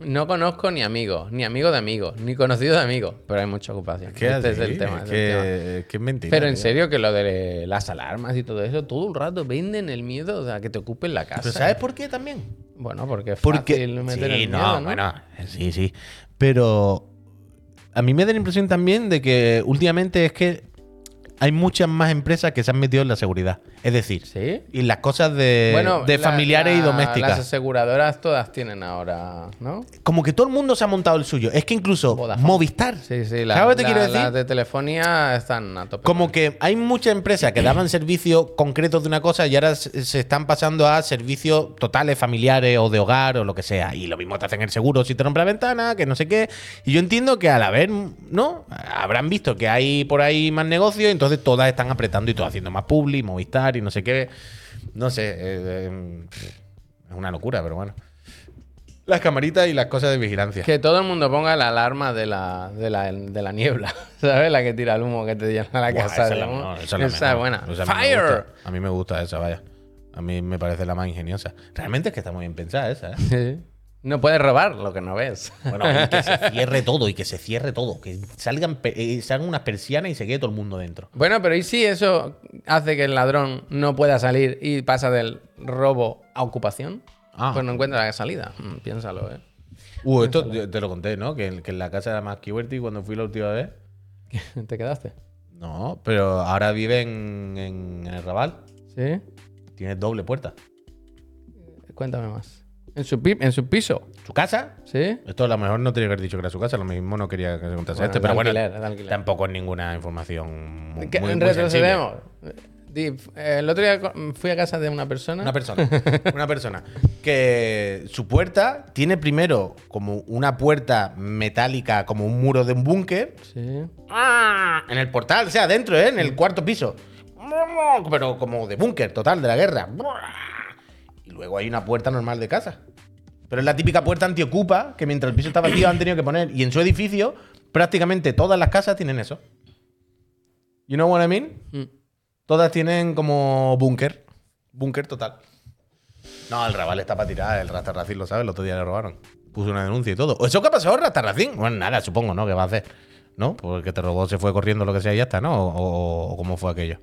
No conozco ni amigos, ni amigos de amigos, ni conocidos de amigos. Pero hay mucha ocupación. ¿Qué este es el tema. Es este es tema. que, que es mentira. Pero en tío. serio que lo de las alarmas y todo eso, todo el rato venden el miedo a que te ocupen la casa. ¿Pero sabes por qué también? Bueno, porque es Porque. fácil meter sí, el ¿no? bueno, sí, sí. Pero a mí me da la impresión también de que últimamente es que hay muchas más empresas que se han metido en la seguridad. Es decir, ¿Sí? y las cosas de, Bueno, de la- familiares y domésticas. Las aseguradoras todas tienen ahora, ¿no? Como que todo el mundo se ha montado el suyo. Es que incluso Vodafone. Movistar. Sí, sí. la- ¿Sabes que te quiero decir? Las de telefonía están a tope. Como que hay muchas empresas que daban servicios concretos de una cosa y ahora se están pasando a servicios totales, familiares o de hogar o lo que sea. Y lo mismo te hacen el seguro si te rompe la ventana, que no sé qué. Y yo entiendo que al haber, ¿no? Habrán visto que hay por ahí más negocio y entonces todas están apretando y todas haciendo más publi, Movistar y no sé qué. No sé. eh, eh, es una locura, pero bueno. Las camaritas y las cosas de vigilancia. Que todo el mundo ponga la alarma de la, de la, de la niebla, (laughs) ¿sabes? La que tira el humo que te llena la Buah, casa. esa es la mejor, esa es la es buena. Esa a mí me ¡Fire! gusta. A mí me gusta esa, vaya. A mí me parece la más ingeniosa. Realmente es que está muy bien pensada esa, ¿eh? (laughs) Sí. No puedes robar lo que no ves. Bueno, y que se cierre todo, y que se cierre todo. Que salgan, eh, salgan unas persianas y se quede todo el mundo dentro. Bueno, pero ¿y si eso hace que el ladrón no pueda salir y pasa del robo a ocupación? Ah. Pues no encuentra la salida. Mm, piénsalo, ¿eh? Uh, esto te te lo conté, ¿no? Que, en- que en la casa más Kiwerty cuando fui la última vez. ¿Te quedaste? No, pero ahora vive en, en- en el Raval. ¿Sí? Tiene doble puerta. Cuéntame más. En su, en su piso, Su casa. ¿sí? Esto a lo mejor no tenía que haber dicho que era su casa, lo mismo no quería que se contase Bueno, este, pero bueno, alquiler, de alquiler. tampoco es ninguna información muy, muy- muy retrocedemos. Eh, El otro día fui a casa de una persona. Una persona. Una persona. Que su puerta tiene primero como una puerta metálica, como un muro de un búnker. Sí. En el portal, o sea, dentro, ¿eh? En el cuarto piso. Pero como de búnker, total, de la guerra. Luego hay una puerta normal de casa. Pero es la típica puerta antiocupa que mientras el piso está vacío han tenido que poner. Y en su edificio, prácticamente todas las casas tienen eso. You know what I mean? Mm. Todas tienen como búnker. Búnker total. No, el Raval está para tirar. El Rastarracín lo sabe. El otro día le robaron. Puso una denuncia y todo. ¿O ¿Eso qué pasó, Rastarracín? Bueno, nada, supongo, ¿no? ¿Qué va a hacer? ¿No? Porque te robó, se fue corriendo lo que sea y ya está, ¿no? O cómo fue aquello.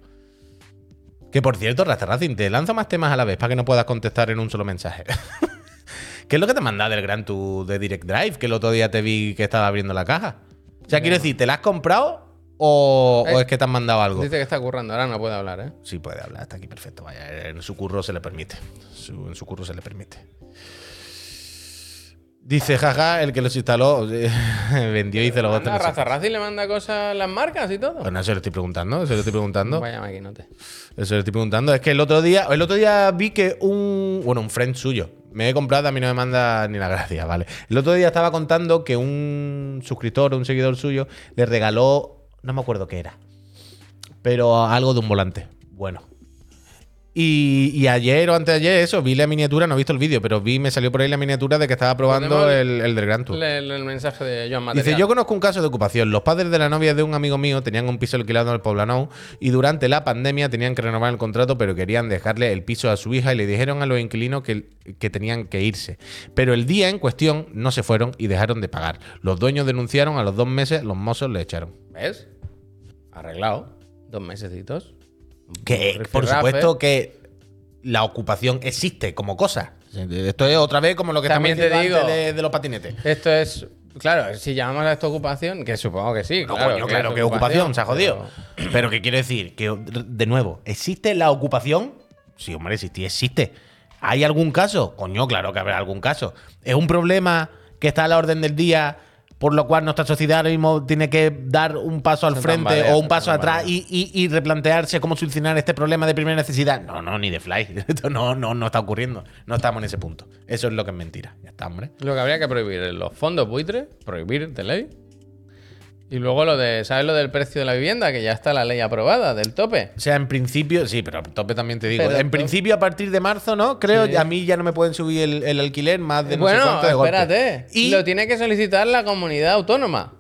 Que por cierto, Rastarracín, te lanzo más temas a la vez para que no puedas contestar en un solo mensaje. (laughs) ¿Qué es lo que te manda del Gran Tu de Direct Drive? Que el otro día te vi que estaba abriendo la caja. O sea, quiero decir, ¿te la has comprado o, o Eh, es que te han mandado algo? Dice que está currando, ahora no puede hablar, ¿eh? Sí, puede hablar, está aquí perfecto. Vaya, en su curro se le permite. Su- en su curro se le permite. Dice, jaja, el que los instaló eh, (laughs) vendió y los Anda, botes. Razarrazi le manda cosas las marcas y todo. Pues no, se lo estoy preguntando, se lo estoy preguntando. Vaya maquinote. Eso lo estoy preguntando. Es que el otro día, el otro día vi que un. Bueno, un friend suyo. Me he comprado, a mí no me manda ni la gracia, ¿vale? El otro día estaba contando que un suscriptor, un seguidor suyo, le regaló. No me acuerdo qué era. Pero algo de un volante. Bueno. Y, y ayer o antes de ayer, eso, vi la miniatura, no he visto el vídeo, pero vi, me salió por ahí la miniatura de que estaba probando el, el del Gran Tour. El mensaje de Joan Material. Dice, yo conozco un caso de ocupación. Los padres de la novia de un amigo mío tenían un piso alquilado en el Poblenou y durante la pandemia tenían que renovar el contrato, pero querían dejarle el piso a su hija y le dijeron a los inquilinos que, que tenían que irse. Pero el día en cuestión no se fueron y dejaron de pagar. Los dueños denunciaron, a los dos meses los mozos le echaron. ¿Ves? Arreglado. Dos mesecitos. Que, por supuesto que la ocupación existe como cosa. Esto es otra vez como lo que También te digo- de, de los patinetes. Esto es. Claro, si llamamos a esto ocupación, que supongo que sí. No, claro, coño, que claro que ocupación, se ha jodido. pero- Pero, que quiero decir, que de nuevo, ¿existe la ocupación? Sí, hombre, existe, existe. ¿Hay algún caso? Coño, claro que habrá algún caso. ¿Es un problema que está a la orden del día, por lo cual nuestra sociedad ahora mismo tiene que dar un paso al Se frente tambalea, o un paso atrás y, y- y replantearse cómo solucionar este problema de primera necesidad? No, no, ni de fly. (laughs) Esto no, no, no está ocurriendo. No estamos en ese punto. Eso es lo que es mentira. Ya está, hombre. Lo que habría que prohibir es los fondos buitres, prohibir de ley. Y luego lo de, ¿sabes lo del precio de la vivienda? Que ya está la ley aprobada, del tope. O sea, en principio, sí, pero tope también te digo. Pero en principio, a partir de marzo, ¿no? Creo, Sí. a mí ya no me pueden subir el, el alquiler más de no sé bueno, cuánto de golpe. espérate. Y Lo tiene que solicitar la comunidad autónoma.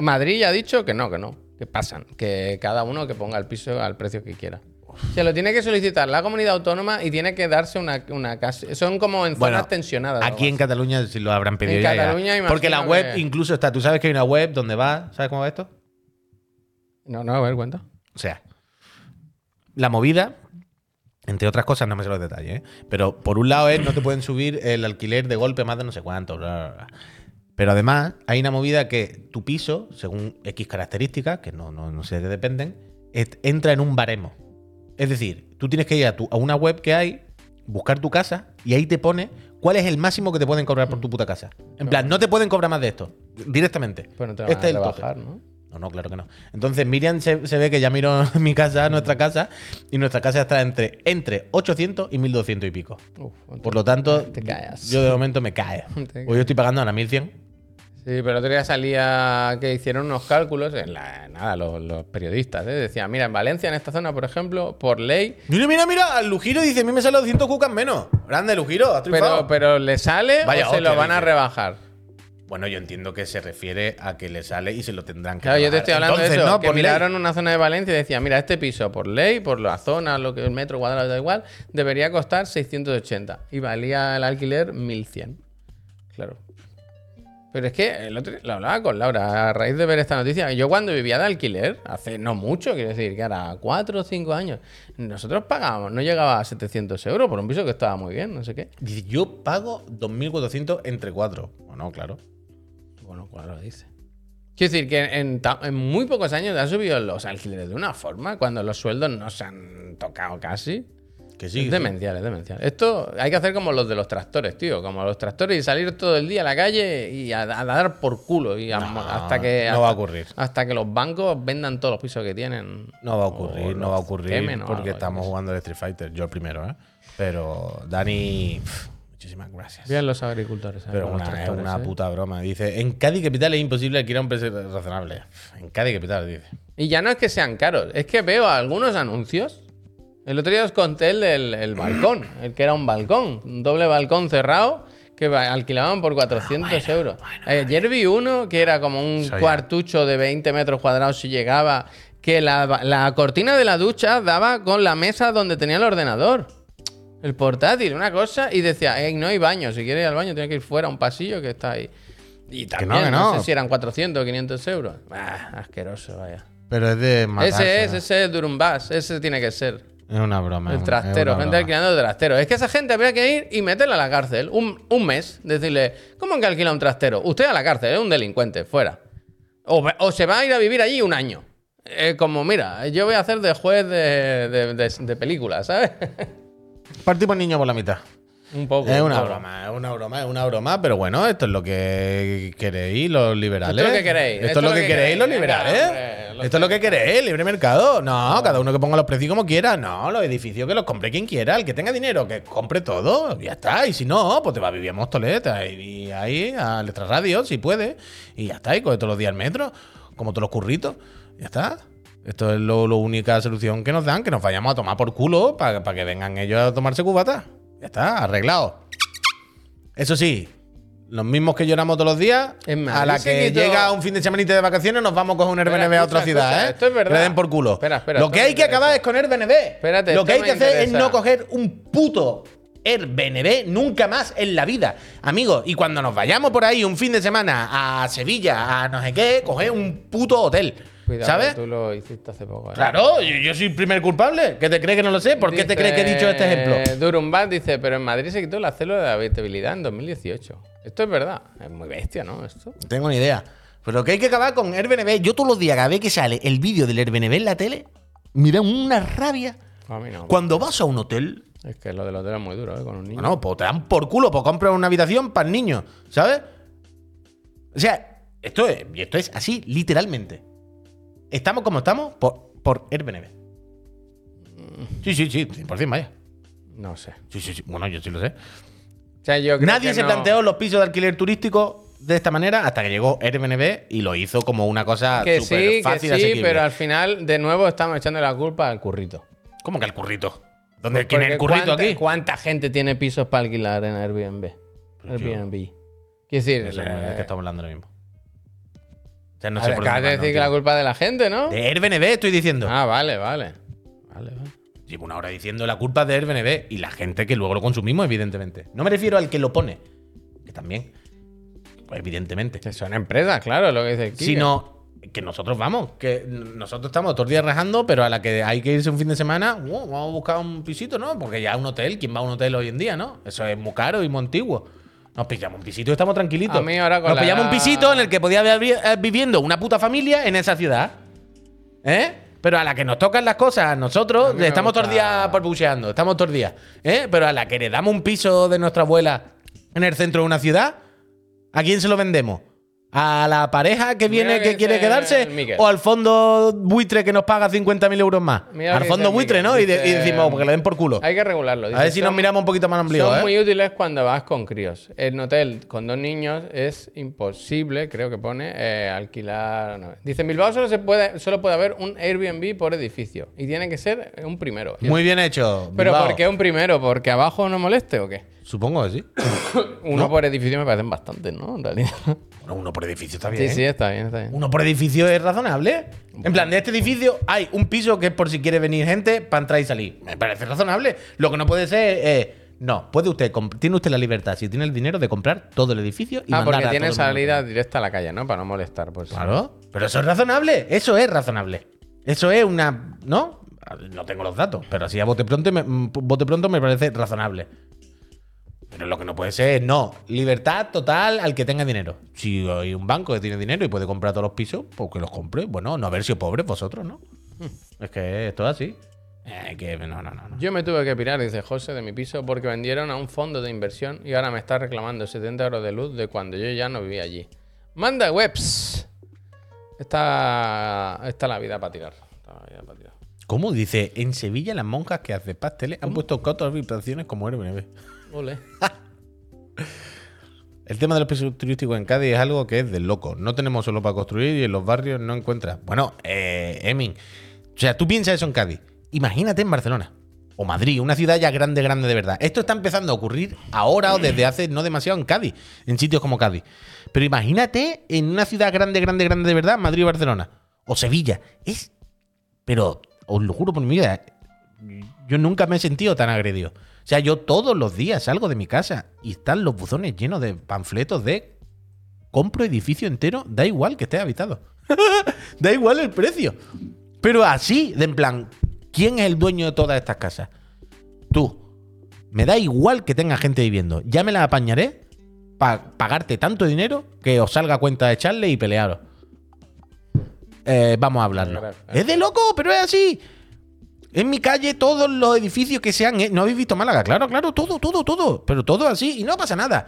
Madrid ya ha dicho que no, que no. Que pasan. Que cada uno que ponga el piso al precio que quiera. Se lo tiene que solicitar la comunidad autónoma y tiene que darse una, una casa. Son como en zonas bueno, tensionadas. aquí en Cataluña sí lo habrán pedido En ya, ya. Cataluña imagino Porque la web que- incluso está. Tú sabes que hay una web donde va. ¿Sabes cómo va esto? No, no, a ver, cuenta. O sea, la movida, entre otras cosas, no me sé los detalles, ¿eh? pero por un lado es no te pueden subir el alquiler de golpe más de no sé cuánto, bla, bla, bla. Pero además hay una movida que tu piso, según X características, que no, no, no sé de qué dependen, entra en un baremo. Es decir, tú tienes que ir a, tu- a una web que hay, buscar tu casa y ahí te pone cuál es el máximo que te pueden cobrar por tu puta casa. En plan, no te pueden cobrar más de esto, directamente. Pues no te van este a es el tope. ¿no? No, no, claro que no. Entonces Miriam se, se ve que ya miró (laughs) mi casa, nuestra casa, y nuestra casa está entre, entre 800 y 1200 y pico. Uf, Por lo tanto, Te callas. yo de momento me cae. (laughs) Te Hoy yo estoy pagando ahora 1100. Sí, pero el otro día salía que hicieron unos cálculos, en la, nada, los, los periodistas, ¿eh? decían, mira, en Valencia, en esta zona, por ejemplo, por ley, Mira, mira, mira, Lujiro dice, a mí me sale 200 cucas menos. Grande, Lujiro, has pero, pero le sale Vaya o se lo van a rebajar. Bueno, yo entiendo que se refiere a que le sale y se lo tendrán que Claro, yo te estoy hablando Entonces, de eso, ¿no? que Por ley. miraron una zona de Valencia y decían, mira, este piso por ley, por la zona, lo que el metro cuadrado da igual, debería costar 680 y valía el alquiler 1100. Claro. Pero es que el otro lo hablaba con Laura a raíz de ver esta noticia. Yo cuando vivía de alquiler, hace no mucho, quiero decir, que era 4 o 5 años, nosotros pagábamos, no llegaba a 700 euros por un piso que estaba muy bien, no sé qué. Dice, yo pago 2.400 entre 4. Bueno, claro. Bueno, claro, dice. Quiero decir que en muy pocos años han subido los alquileres de una forma cuando los sueldos no se han tocado casi. Que sí. es que sí. demencial, es demencial. Esto hay que hacer como los de los tractores, tío. Como los tractores y salir todo el día a la calle y a, a dar por culo. Y a- No, hasta que. no hasta- va a ocurrir. Hasta que los bancos vendan todos los pisos que tienen. No va a ocurrir, no va a ocurrir porque estamos jugando al Street Fighter. Yo el primero, ¿eh? Pero Dani, muchísimas gracias. Bien los agricultores. ¿eh? Pero los una, es una ¿eh? puta broma. Dice, en Cádiz Capital es imposible alquilar un precio razonable. En Cádiz Capital, dice. Y ya no es que sean caros, es que veo algunos anuncios. El otro día os conté el del el balcón, el que era un balcón, un doble balcón cerrado que alquilaban por 400 euros. Ayer vi uno que era como un cuartucho de 20 metros cuadrados si llegaba, que la, la cortina de la ducha daba con la mesa donde tenía el ordenador. El portátil, una cosa, y decía, "Ey, no hay baño, si quieres ir al baño tienes que ir fuera a un pasillo que está ahí. Y también, que no, no. sé si eran 400 o 500 euros. Asqueroso, vaya. Pero es de matarse, Ese es, ¿no? ese es Durumbás, ese tiene que ser. Es una broma. El trastero, gente alquilando el trastero. Es que esa gente habría que ir y meterla a la cárcel un, un mes. Decirle, ¿cómo que alquila un trastero? Usted a la cárcel, es un delincuente, fuera. O, o se va a ir a vivir allí un año. Eh, como, mira, yo voy a hacer de juez de, de, de- de película, ¿sabes? (laughs) Partimos niño por la mitad. Un poco. Es un una poco. broma, es una broma, es una broma, pero bueno, esto es lo que queréis los liberales. Esto es lo que queréis, Esto es lo que queréis los liberales. Esto es lo que queréis, libre mercado. No, cada uno que ponga los precios como quiera. No, los edificios que los compre quien quiera. El que tenga dinero, que compre todo. Ya está. Y si no, pues te va a vivir a Móstoles y ahí a Letra Radio, si puede. Y ya está. Y coge todos los días el metro, como todos los curritos. Ya está. Esto es lo, lo única solución que nos dan, que nos vayamos a tomar por culo para que vengan ellos a tomarse cubata. Ya está, arreglado. Eso sí, los mismos que lloramos todos los días, a la que llega un fin de semanita de vacaciones, nos vamos a coger un Espera, Airbnb a otra escucha, ciudad, escucha, ¿eh? esto es verdad. Le den por culo. Espera, espera, Lo que hay que acabar es con Airbnb. Espérate, Lo que hay que hacer es no coger un puto Airbnb nunca más en la vida. Amigos, y cuando nos vayamos por ahí un fin de semana a Sevilla, a no sé qué, coger un puto hotel. Cuidado, ¿Sabes? tú lo hiciste hace poco. ¿eh? Claro, yo, yo soy el primer culpable. ¿Qué te crees que no lo sé? ¿Por qué te crees que he dicho este ejemplo? Durumbat dice, pero en Madrid se quitó la célula de habitabilidad en 2018. Esto es verdad. Es muy bestia, ¿no? Esto. No tengo ni idea. Pero lo que hay que acabar con Airbnb. Yo todos los días, cada vez que sale el vídeo del Airbnb en la tele, mira una rabia. A mí no. Cuando vas a un hotel, Es que lo del hotel es muy duro, ¿eh? Con un niño. bueno, pues te dan por culo, pues compras una habitación para el niño, ¿sabes? O sea, esto es, esto es así, literalmente. Estamos como estamos por, por Airbnb. Sí, sí, sí, 100%, vaya. No sé. Sí, sí, sí. Bueno, yo sí lo sé. O sea, yo creo Nadie que se no- planteó los pisos de alquiler turístico de esta manera hasta que llegó Airbnb y lo hizo como una cosa Que súper sí, que fácil sí, asequible. pero al final, de nuevo, estamos echando la culpa al currito. ¿Cómo que el currito? ¿Dónde ¿Quién es el Porque currito ¿cuánta, aquí? ¿Cuánta gente tiene pisos para alquilar en Airbnb? Airbnb. Quiero decir, No sé de eh, qué estamos hablando ahora mismo. O sea, no a sé ver, por acabas dónde de va, decir que la culpa es de la gente, ¿no? De Airbnb estoy diciendo. Ah, vale, vale. Vale, vale. Llevo una hora diciendo la culpa es de Airbnb y la gente que luego lo consumimos, evidentemente. No me refiero al que lo pone, que también, pues evidentemente. Que son empresas, claro, lo que dice aquí. Sino que nosotros vamos, que nosotros estamos todos los días rajando, pero a la que hay que irse un fin de semana, uh, vamos a buscar un pisito, ¿no? Porque ya un hotel, ¿quién va a un hotel hoy en día, no? Eso es muy caro y muy antiguo. Nos pillamos un pisito y estamos tranquilitos. A mí ahora con Nos la pillamos un pisito en el que podía haber vi- eh, viviendo una puta familia en esa ciudad. ¿Eh? Pero a la que nos tocan las cosas, A nosotros mí me estamos todos los días estamos todos los días. ¿Eh? Pero a la que le damos un piso de nuestra abuela en el centro de una ciudad, ¿a quién se lo vendemos? ¿A la pareja que viene que que quiere quedarse? ¿O al fondo buitre que nos paga 50.000 euros más? Mira al fondo buitre, Miquel, ¿no? Y, de- y dice- decimos, porque le den por culo. Hay que regularlo. A ver si nos miramos un poquito más ombligo, Son ¿eh? muy útiles cuando vas con críos. En hotel con dos niños es imposible, creo que pone, eh, alquilar. no. Dice, en Bilbao solo, se puede, solo puede haber un Airbnb por edificio. Y tiene que ser un primero. Muy bien hecho. ¿Pero por qué un primero? ¿Porque abajo no moleste o qué? Supongo que sí. (coughs) Uno por edificio me parecen bastantes, ¿no? En realidad. (laughs) Bueno, uno por edificio está bien. Sí, sí, está bien, está bien. Uno por edificio es razonable. En plan, de este edificio hay un piso que es por si quiere venir gente para entrar y salir. Me parece razonable. Lo que no puede ser es. no, puede usted, tiene usted la libertad, si tiene el dinero, de comprar todo el edificio y Ah, mandar porque a tiene todo el mundo. salida directa a la calle, ¿no? Para no molestar, pues. Claro, pero eso es razonable. Eso es razonable. Eso es una. ¿No? No tengo los datos, pero así a bote pronto me, mm, bote pronto me parece razonable. Pero lo que no puede ser es no. Libertad total al que tenga dinero. Si hay un banco que tiene dinero y puede comprar todos los pisos, pues que los compre. Bueno, no haber sido pobres vosotros, ¿no? Es que esto es así. Eh, que no, no, no. no. Yo me tuve que pirar, dice José, de mi piso porque vendieron a un fondo de inversión y ahora me está reclamando 70 euros de luz de cuando yo ya no vivía allí. Manda webs. Está, está la vida para tirar. Está la vida para tirar. ¿Cómo? Dice, en Sevilla las monjas que hacen pasteles han puesto cuatro habitaciones como Airbnb. (laughs) El tema de los pisos turísticos en Cádiz es algo que es del loco. No tenemos solo para construir y en los barrios no encuentras. Bueno, eh, Emin, o sea, tú piensas eso en Cádiz. Imagínate en Barcelona o Madrid, una ciudad ya grande, grande de verdad. Esto está empezando a ocurrir ahora o desde hace no demasiado en Cádiz, en sitios como Cádiz. Pero imagínate en una ciudad grande, grande, grande de verdad, Madrid o Barcelona. O Sevilla. Es. Pero, os lo juro por mi vida, yo nunca me he sentido tan agredido. O sea, yo todos los días salgo de mi casa y están los buzones llenos de panfletos de compro edificio entero, da igual que esté habitado. (laughs) da igual el precio. Pero así, de en plan, ¿quién es el dueño de todas estas casas? Tú. Me da igual que tenga gente viviendo. Ya me la apañaré para pagarte tanto dinero que os salga cuenta de echarle y pelearos. Eh, vamos a hablarlo. Es de loco, pero es así. En mi calle, todos los edificios que sean. ¿No habéis visto Málaga? Claro, claro, todo, todo, todo. Pero todo así y no pasa nada.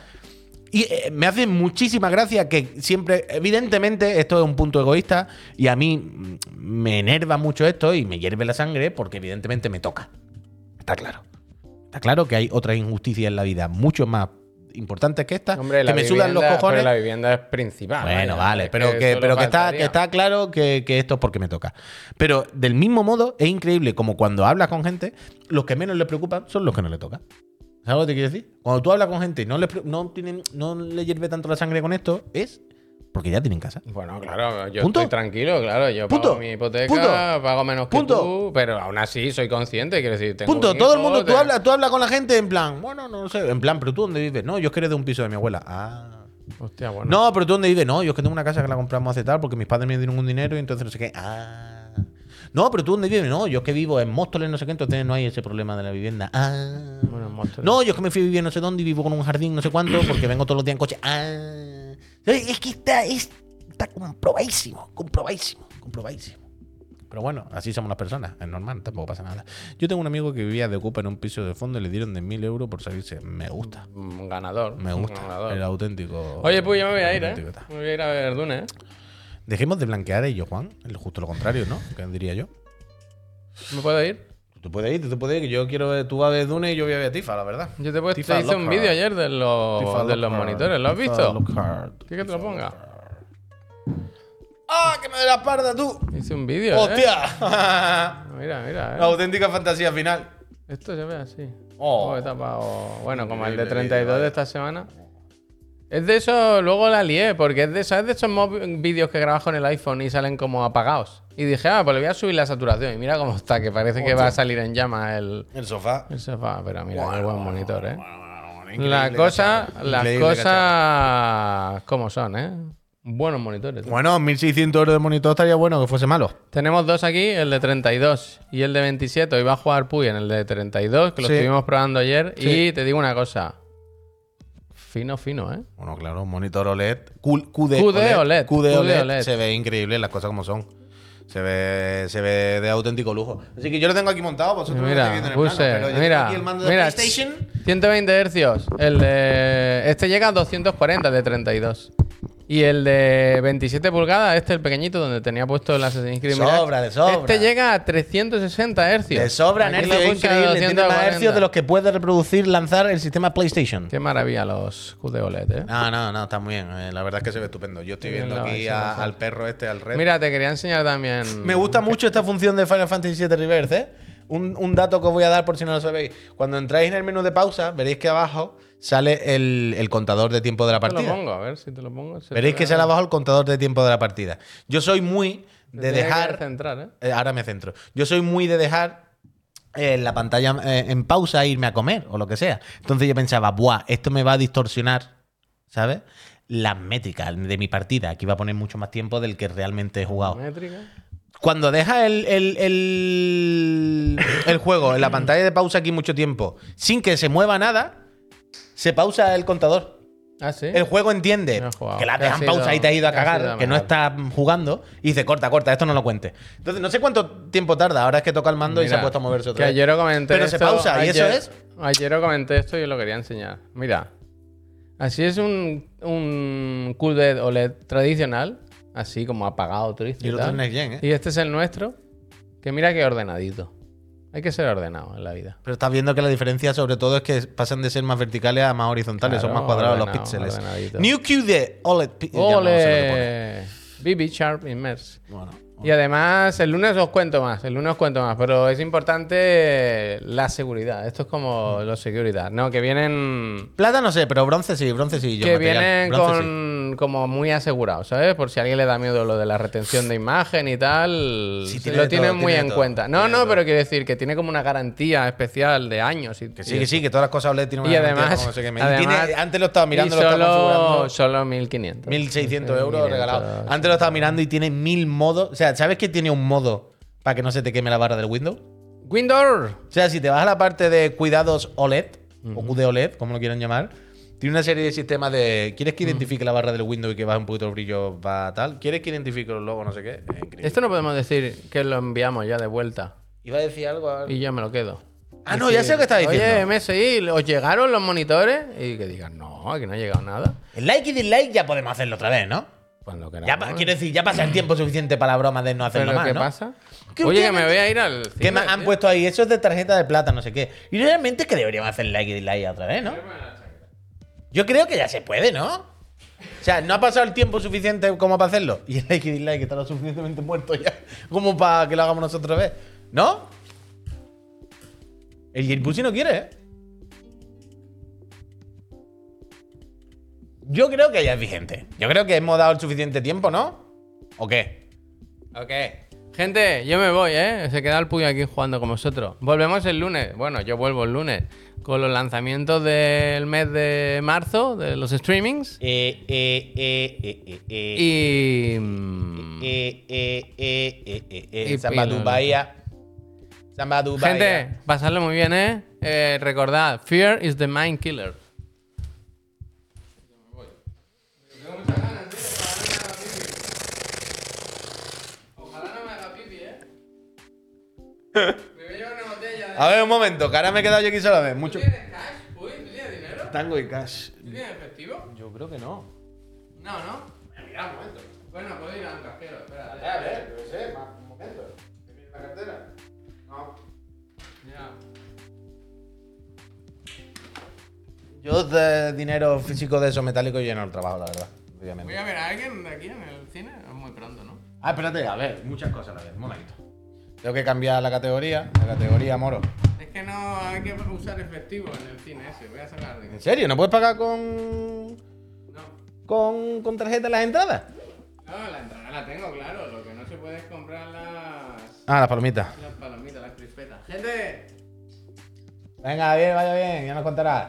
Y eh, me hace muchísima gracia que siempre, evidentemente, esto es un punto egoísta y a mí mm, me enerva mucho esto y me hierve la sangre porque evidentemente me toca. Está claro. Está claro que hay otras injusticias en la vida mucho más importantes que esta, Hombre, que me sudan los cojones. pero la vivienda es principal. Bueno, vaya, vale, pero que, pero que, está, que está claro que, que esto es porque me toca. Pero del mismo modo, es increíble como cuando hablas con gente, los que menos le preocupan son los que no le toca. ¿Sabes lo que te quiero decir? Cuando tú hablas con gente y no le, no, tienen, no le hierve tanto la sangre con esto, es porque ya tienen casa. Bueno, claro, yo ¿Punto? estoy tranquilo, claro. Yo ¿Punto? pago mi hipoteca, ¿Punto? pago menos que ¿Punto? tú, pero aún así soy consciente, quiero decir, tengo Punto. un Todo el hijo, mundo, tú te- hablas, tú hablas con la gente en plan, bueno, no sé, en plan, pero tú dónde vives? No, yo es que eres de un piso de mi abuela. Ah. Hostia, bueno. No, pero tú dónde vives? No, yo es que tengo una casa que la compramos hace tal porque mis padres me dieron un dinero y entonces no sé qué. Ah. No, pero tú dónde vives? No, yo es que vivo en Móstoles, no sé qué, entonces no hay ese problema de la vivienda. Ah. Bueno, en Móstoles. No, yo es que me fui a vivir no sé dónde y vivo con un jardín no sé cuánto porque vengo todos los días en coche. Ah. Es que está, es- está comprobadísimo, comprobadísimo, comprobadísimo. Pero bueno, así somos las personas, es normal, tampoco pasa nada. Yo tengo un amigo que vivía de ocupa en un piso de fondo y le dieron de mil euros por salirse. Me gusta, Un ganador. me gusta. ganador. El auténtico. Oye, pues yo me voy a ir, ¿eh? tal. Me voy a ir a ver Dune, ¿eh? Dejemos de blanquear a ellos, Juan. Justo lo contrario, ¿no? ¿Qué diría yo? ¿Me puedo ir? Tú te puedes ir, tú te puedes ir, yo quiero ver, tú vas a ver Dune y yo voy a ver Tifa, la verdad. Yo te, puesto- Tifa te hice un vídeo ayer de los, Tifa de los Lockhart. monitores, ¿lo has Tifa visto? Lockhart. ¿Quieres que te lo ponga? ¡Ah, que me dé la espalda tú! Hice un vídeo, ¿eh? ¡Hostia! (laughs) Mira, mira, La ¿eh? auténtica fantasía final. Esto se ve así. Oh. Oh, tapado- Bueno, como el de Increíble 32 vídeo, de esta semana. Es de eso, luego la lié, porque es de, ¿sabes de esos vídeos que grabas con el iPhone y salen como apagados? Y dije, ah, pues le voy a subir la saturación. Y mira cómo está, que parece que va a salir en llama el, El sofá. el sofá. Pero mira, qué Bueno, buen monitor, ¿eh? La cosa, las cosas como son, ¿eh? Buenos monitores. ¿eh? Bueno, 1600 euros de monitor estaría bueno que fuese malo. Tenemos dos aquí, el de 32 y el de 27. Hoy va a jugar Puy en el de 32, que lo Sí. estuvimos probando ayer. Sí. Y te digo una cosa. Fino, fino, ¿eh? Bueno, claro, un monitor OLED. QD, QD OLED, QD QD OLED. OLED. Se ve increíble las cosas como son. Se ve, se ve de auténtico lujo. Así que yo lo tengo aquí montado, vosotros lo Mira, estáis viendo en el puse, plano, pero yo tengo mira, aquí el mando de mira, PlayStation. 120 hercios. El de. Este llega a 240 de 32. Y el de 27 pulgadas, este el pequeñito donde tenía puesto el Assassin's Creed Mirage, sobra, de sobra. Este llega a 360 hercios. De sobra Aquí hercios, es increíble. Tiene más 240. hercios de los que puede reproducir, lanzar el sistema PlayStation. Qué maravilla los QD OLED, ¿eh? No, no, no, está muy bien. Eh, La verdad es que se ve estupendo. Yo estoy viendo aquí a al perro este, al red. Mira, te quería enseñar también. Me gusta mucho esta función de Final Fantasy VII Reverse, ¿eh? Un, un dato que os voy a dar por si no lo sabéis. Cuando entráis en el menú de pausa, veréis que abajo sale el, el contador de tiempo de la Te lo partida. pongo, a ver si te lo pongo. se Veréis que sale abajo el contador de tiempo de la partida. Yo soy muy de dejar. centrar, ¿eh? Eh, ahora me centro. Yo soy muy de dejar eh, la pantalla eh, en pausa e irme a comer o lo que sea. Entonces yo pensaba, buah, esto me va a distorsionar, ¿sabes? Las métricas de mi partida. Aquí va a poner mucho más tiempo del que realmente he jugado. Métrica. Cuando deja el, el, el- el juego en la pantalla de pausa aquí mucho tiempo, sin que se mueva nada, se pausa el contador. Ah, sí. El juego entiende No que la ha dejan sido- pausa y te has ido a ha cagar, que no estás jugando, y dice, corta, corta, esto no lo cuentes. Entonces, no sé cuánto tiempo tarda. Ahora es que toca el mando y se ha puesto a moverse Que otra vez. ayer comenté Pero se esto, pausa, y eso es. Ayer comenté esto y os lo quería enseñar. Mira. Así es un, un QLED OLED tradicional. Así como apagado, triste. Y otro tal. Next Gen, ¿eh? Y este es el nuestro. Que mira que ordenadito. Hay que ser ordenado en la vida. Pero estás viendo que la diferencia, sobre todo, es que pasan de ser más verticales a más horizontales, son más cuadrados los píxeles. New QD OLED. ya no. BB Sharp Immerse. Bueno, Y además, el lunes os cuento más, el lunes os cuento más, pero es importante la seguridad. Esto es como los seguridad, ¿no? Que vienen Plata no sé, pero bronce sí, bronce sí. yo que material. vienen Bronce sí. con como muy asegurados, ¿sabes? Por si a alguien le da miedo lo de la retención de imagen y tal, Sí, tiene lo tienen todo, muy tiene en todo, cuenta. No, no, todo. pero quiero decir que tiene como una garantía especial de años. Y, Que sí, que sí, que todas las cosas OLED tienen una Y garantía, además, como no sé qué. Y además- tiene- antes lo estaba mirando, lo estaba solo, configurando. solo 1500. 1600 euros 1500, regalados. Antes lo estaba mirando y tiene mil modos. O sea, ¿sabes que tiene un modo para que no se te queme la barra del Windows? Windows. O sea, si te vas a la parte de cuidados OLED, o QD OLED, como lo quieran llamar, tiene una serie de sistemas de. ¿Quieres que identifique la barra del Windows y que baje un poquito el brillo para tal? ¿Quieres que identifique los logos, no sé qué? Es. Esto no podemos decir que lo enviamos ya de vuelta Iba a decir algo. a- y yo me lo quedo. Ah, no, ya sé lo que estás diciendo. Oye, MSI, ¿os llegaron los monitores? Y que digan, no, aquí no ha llegado nada. El like y dislike ya podemos hacerlo otra vez, ¿no? Pues lo que Ya, quiero decir, ya pasa el tiempo suficiente para la broma de no hacerlo ¿Pero más, qué ¿no? pasa? Que Oye, que me voy a ir al ¿Qué cine, más han tío. puesto ahí? Eso es de tarjeta de plata, no sé qué. Y realmente es que deberíamos hacer like y dislike otra vez, ¿no? Yo creo que ya se puede, ¿no? O sea, no ha pasado el tiempo suficiente como para hacerlo. Y el like y dislike está lo suficientemente muerto ya como para que lo hagamos nosotros otra vez. ¿No? El Jailpussy no quiere, ¿eh? Yo creo que ya es vigente. Yo creo que hemos dado el suficiente tiempo, ¿no? ¿O qué? Ok. Gente, yo me voy, ¿eh? Se queda el Puy aquí jugando con vosotros. Volvemos el lunes. Bueno, yo vuelvo el lunes. Con los lanzamientos del mes de marzo, de los streamings. Eh, eh, eh, eh, eh, eh. Y. mm, Eh, eh, eh, eh, eh, eh. Y Samba Dubaya. Samba. Gente, pasadlo muy bien, ¿eh? Eh, Recordad, Fear is the mind killer. Me voy a llevar una botella de... A ver, un momento, que ahora me he quedado yo aquí sola vez. Mucho. ¿Tienes cash? Uy, ¿tú tienes dinero? Tango y cash. ¿Tú tienes efectivo? Yo creo que no. No, ¿no? Mira, un momento. Bueno, puedo ir a un cajero, espérate. A ver, yo sé, un momento. ¿Tienes la cartera? No. Mira. Yo de dinero físico de esos metálicos yo no lo trabajo, la verdad. Obviamente. Voy a ver a alguien de aquí en el cine. Es muy pronto, ¿no? Ah, espérate, a ver, muchas cosas a la vez. Un momentito. Tengo que cambiar la categoría. La categoría moro. Es que no hay que usar efectivo en el cine ese. Voy a sacar dinero. ¿En serio? ¿No puedes pagar con. No. con, con tarjeta las entradas? No, la entrada la tengo, claro. Lo que no se puede es comprar las, Ah, las palomitas. las palomitas, las crispetas. ¡Gente! Venga, bien, vaya bien, ya nos contarás.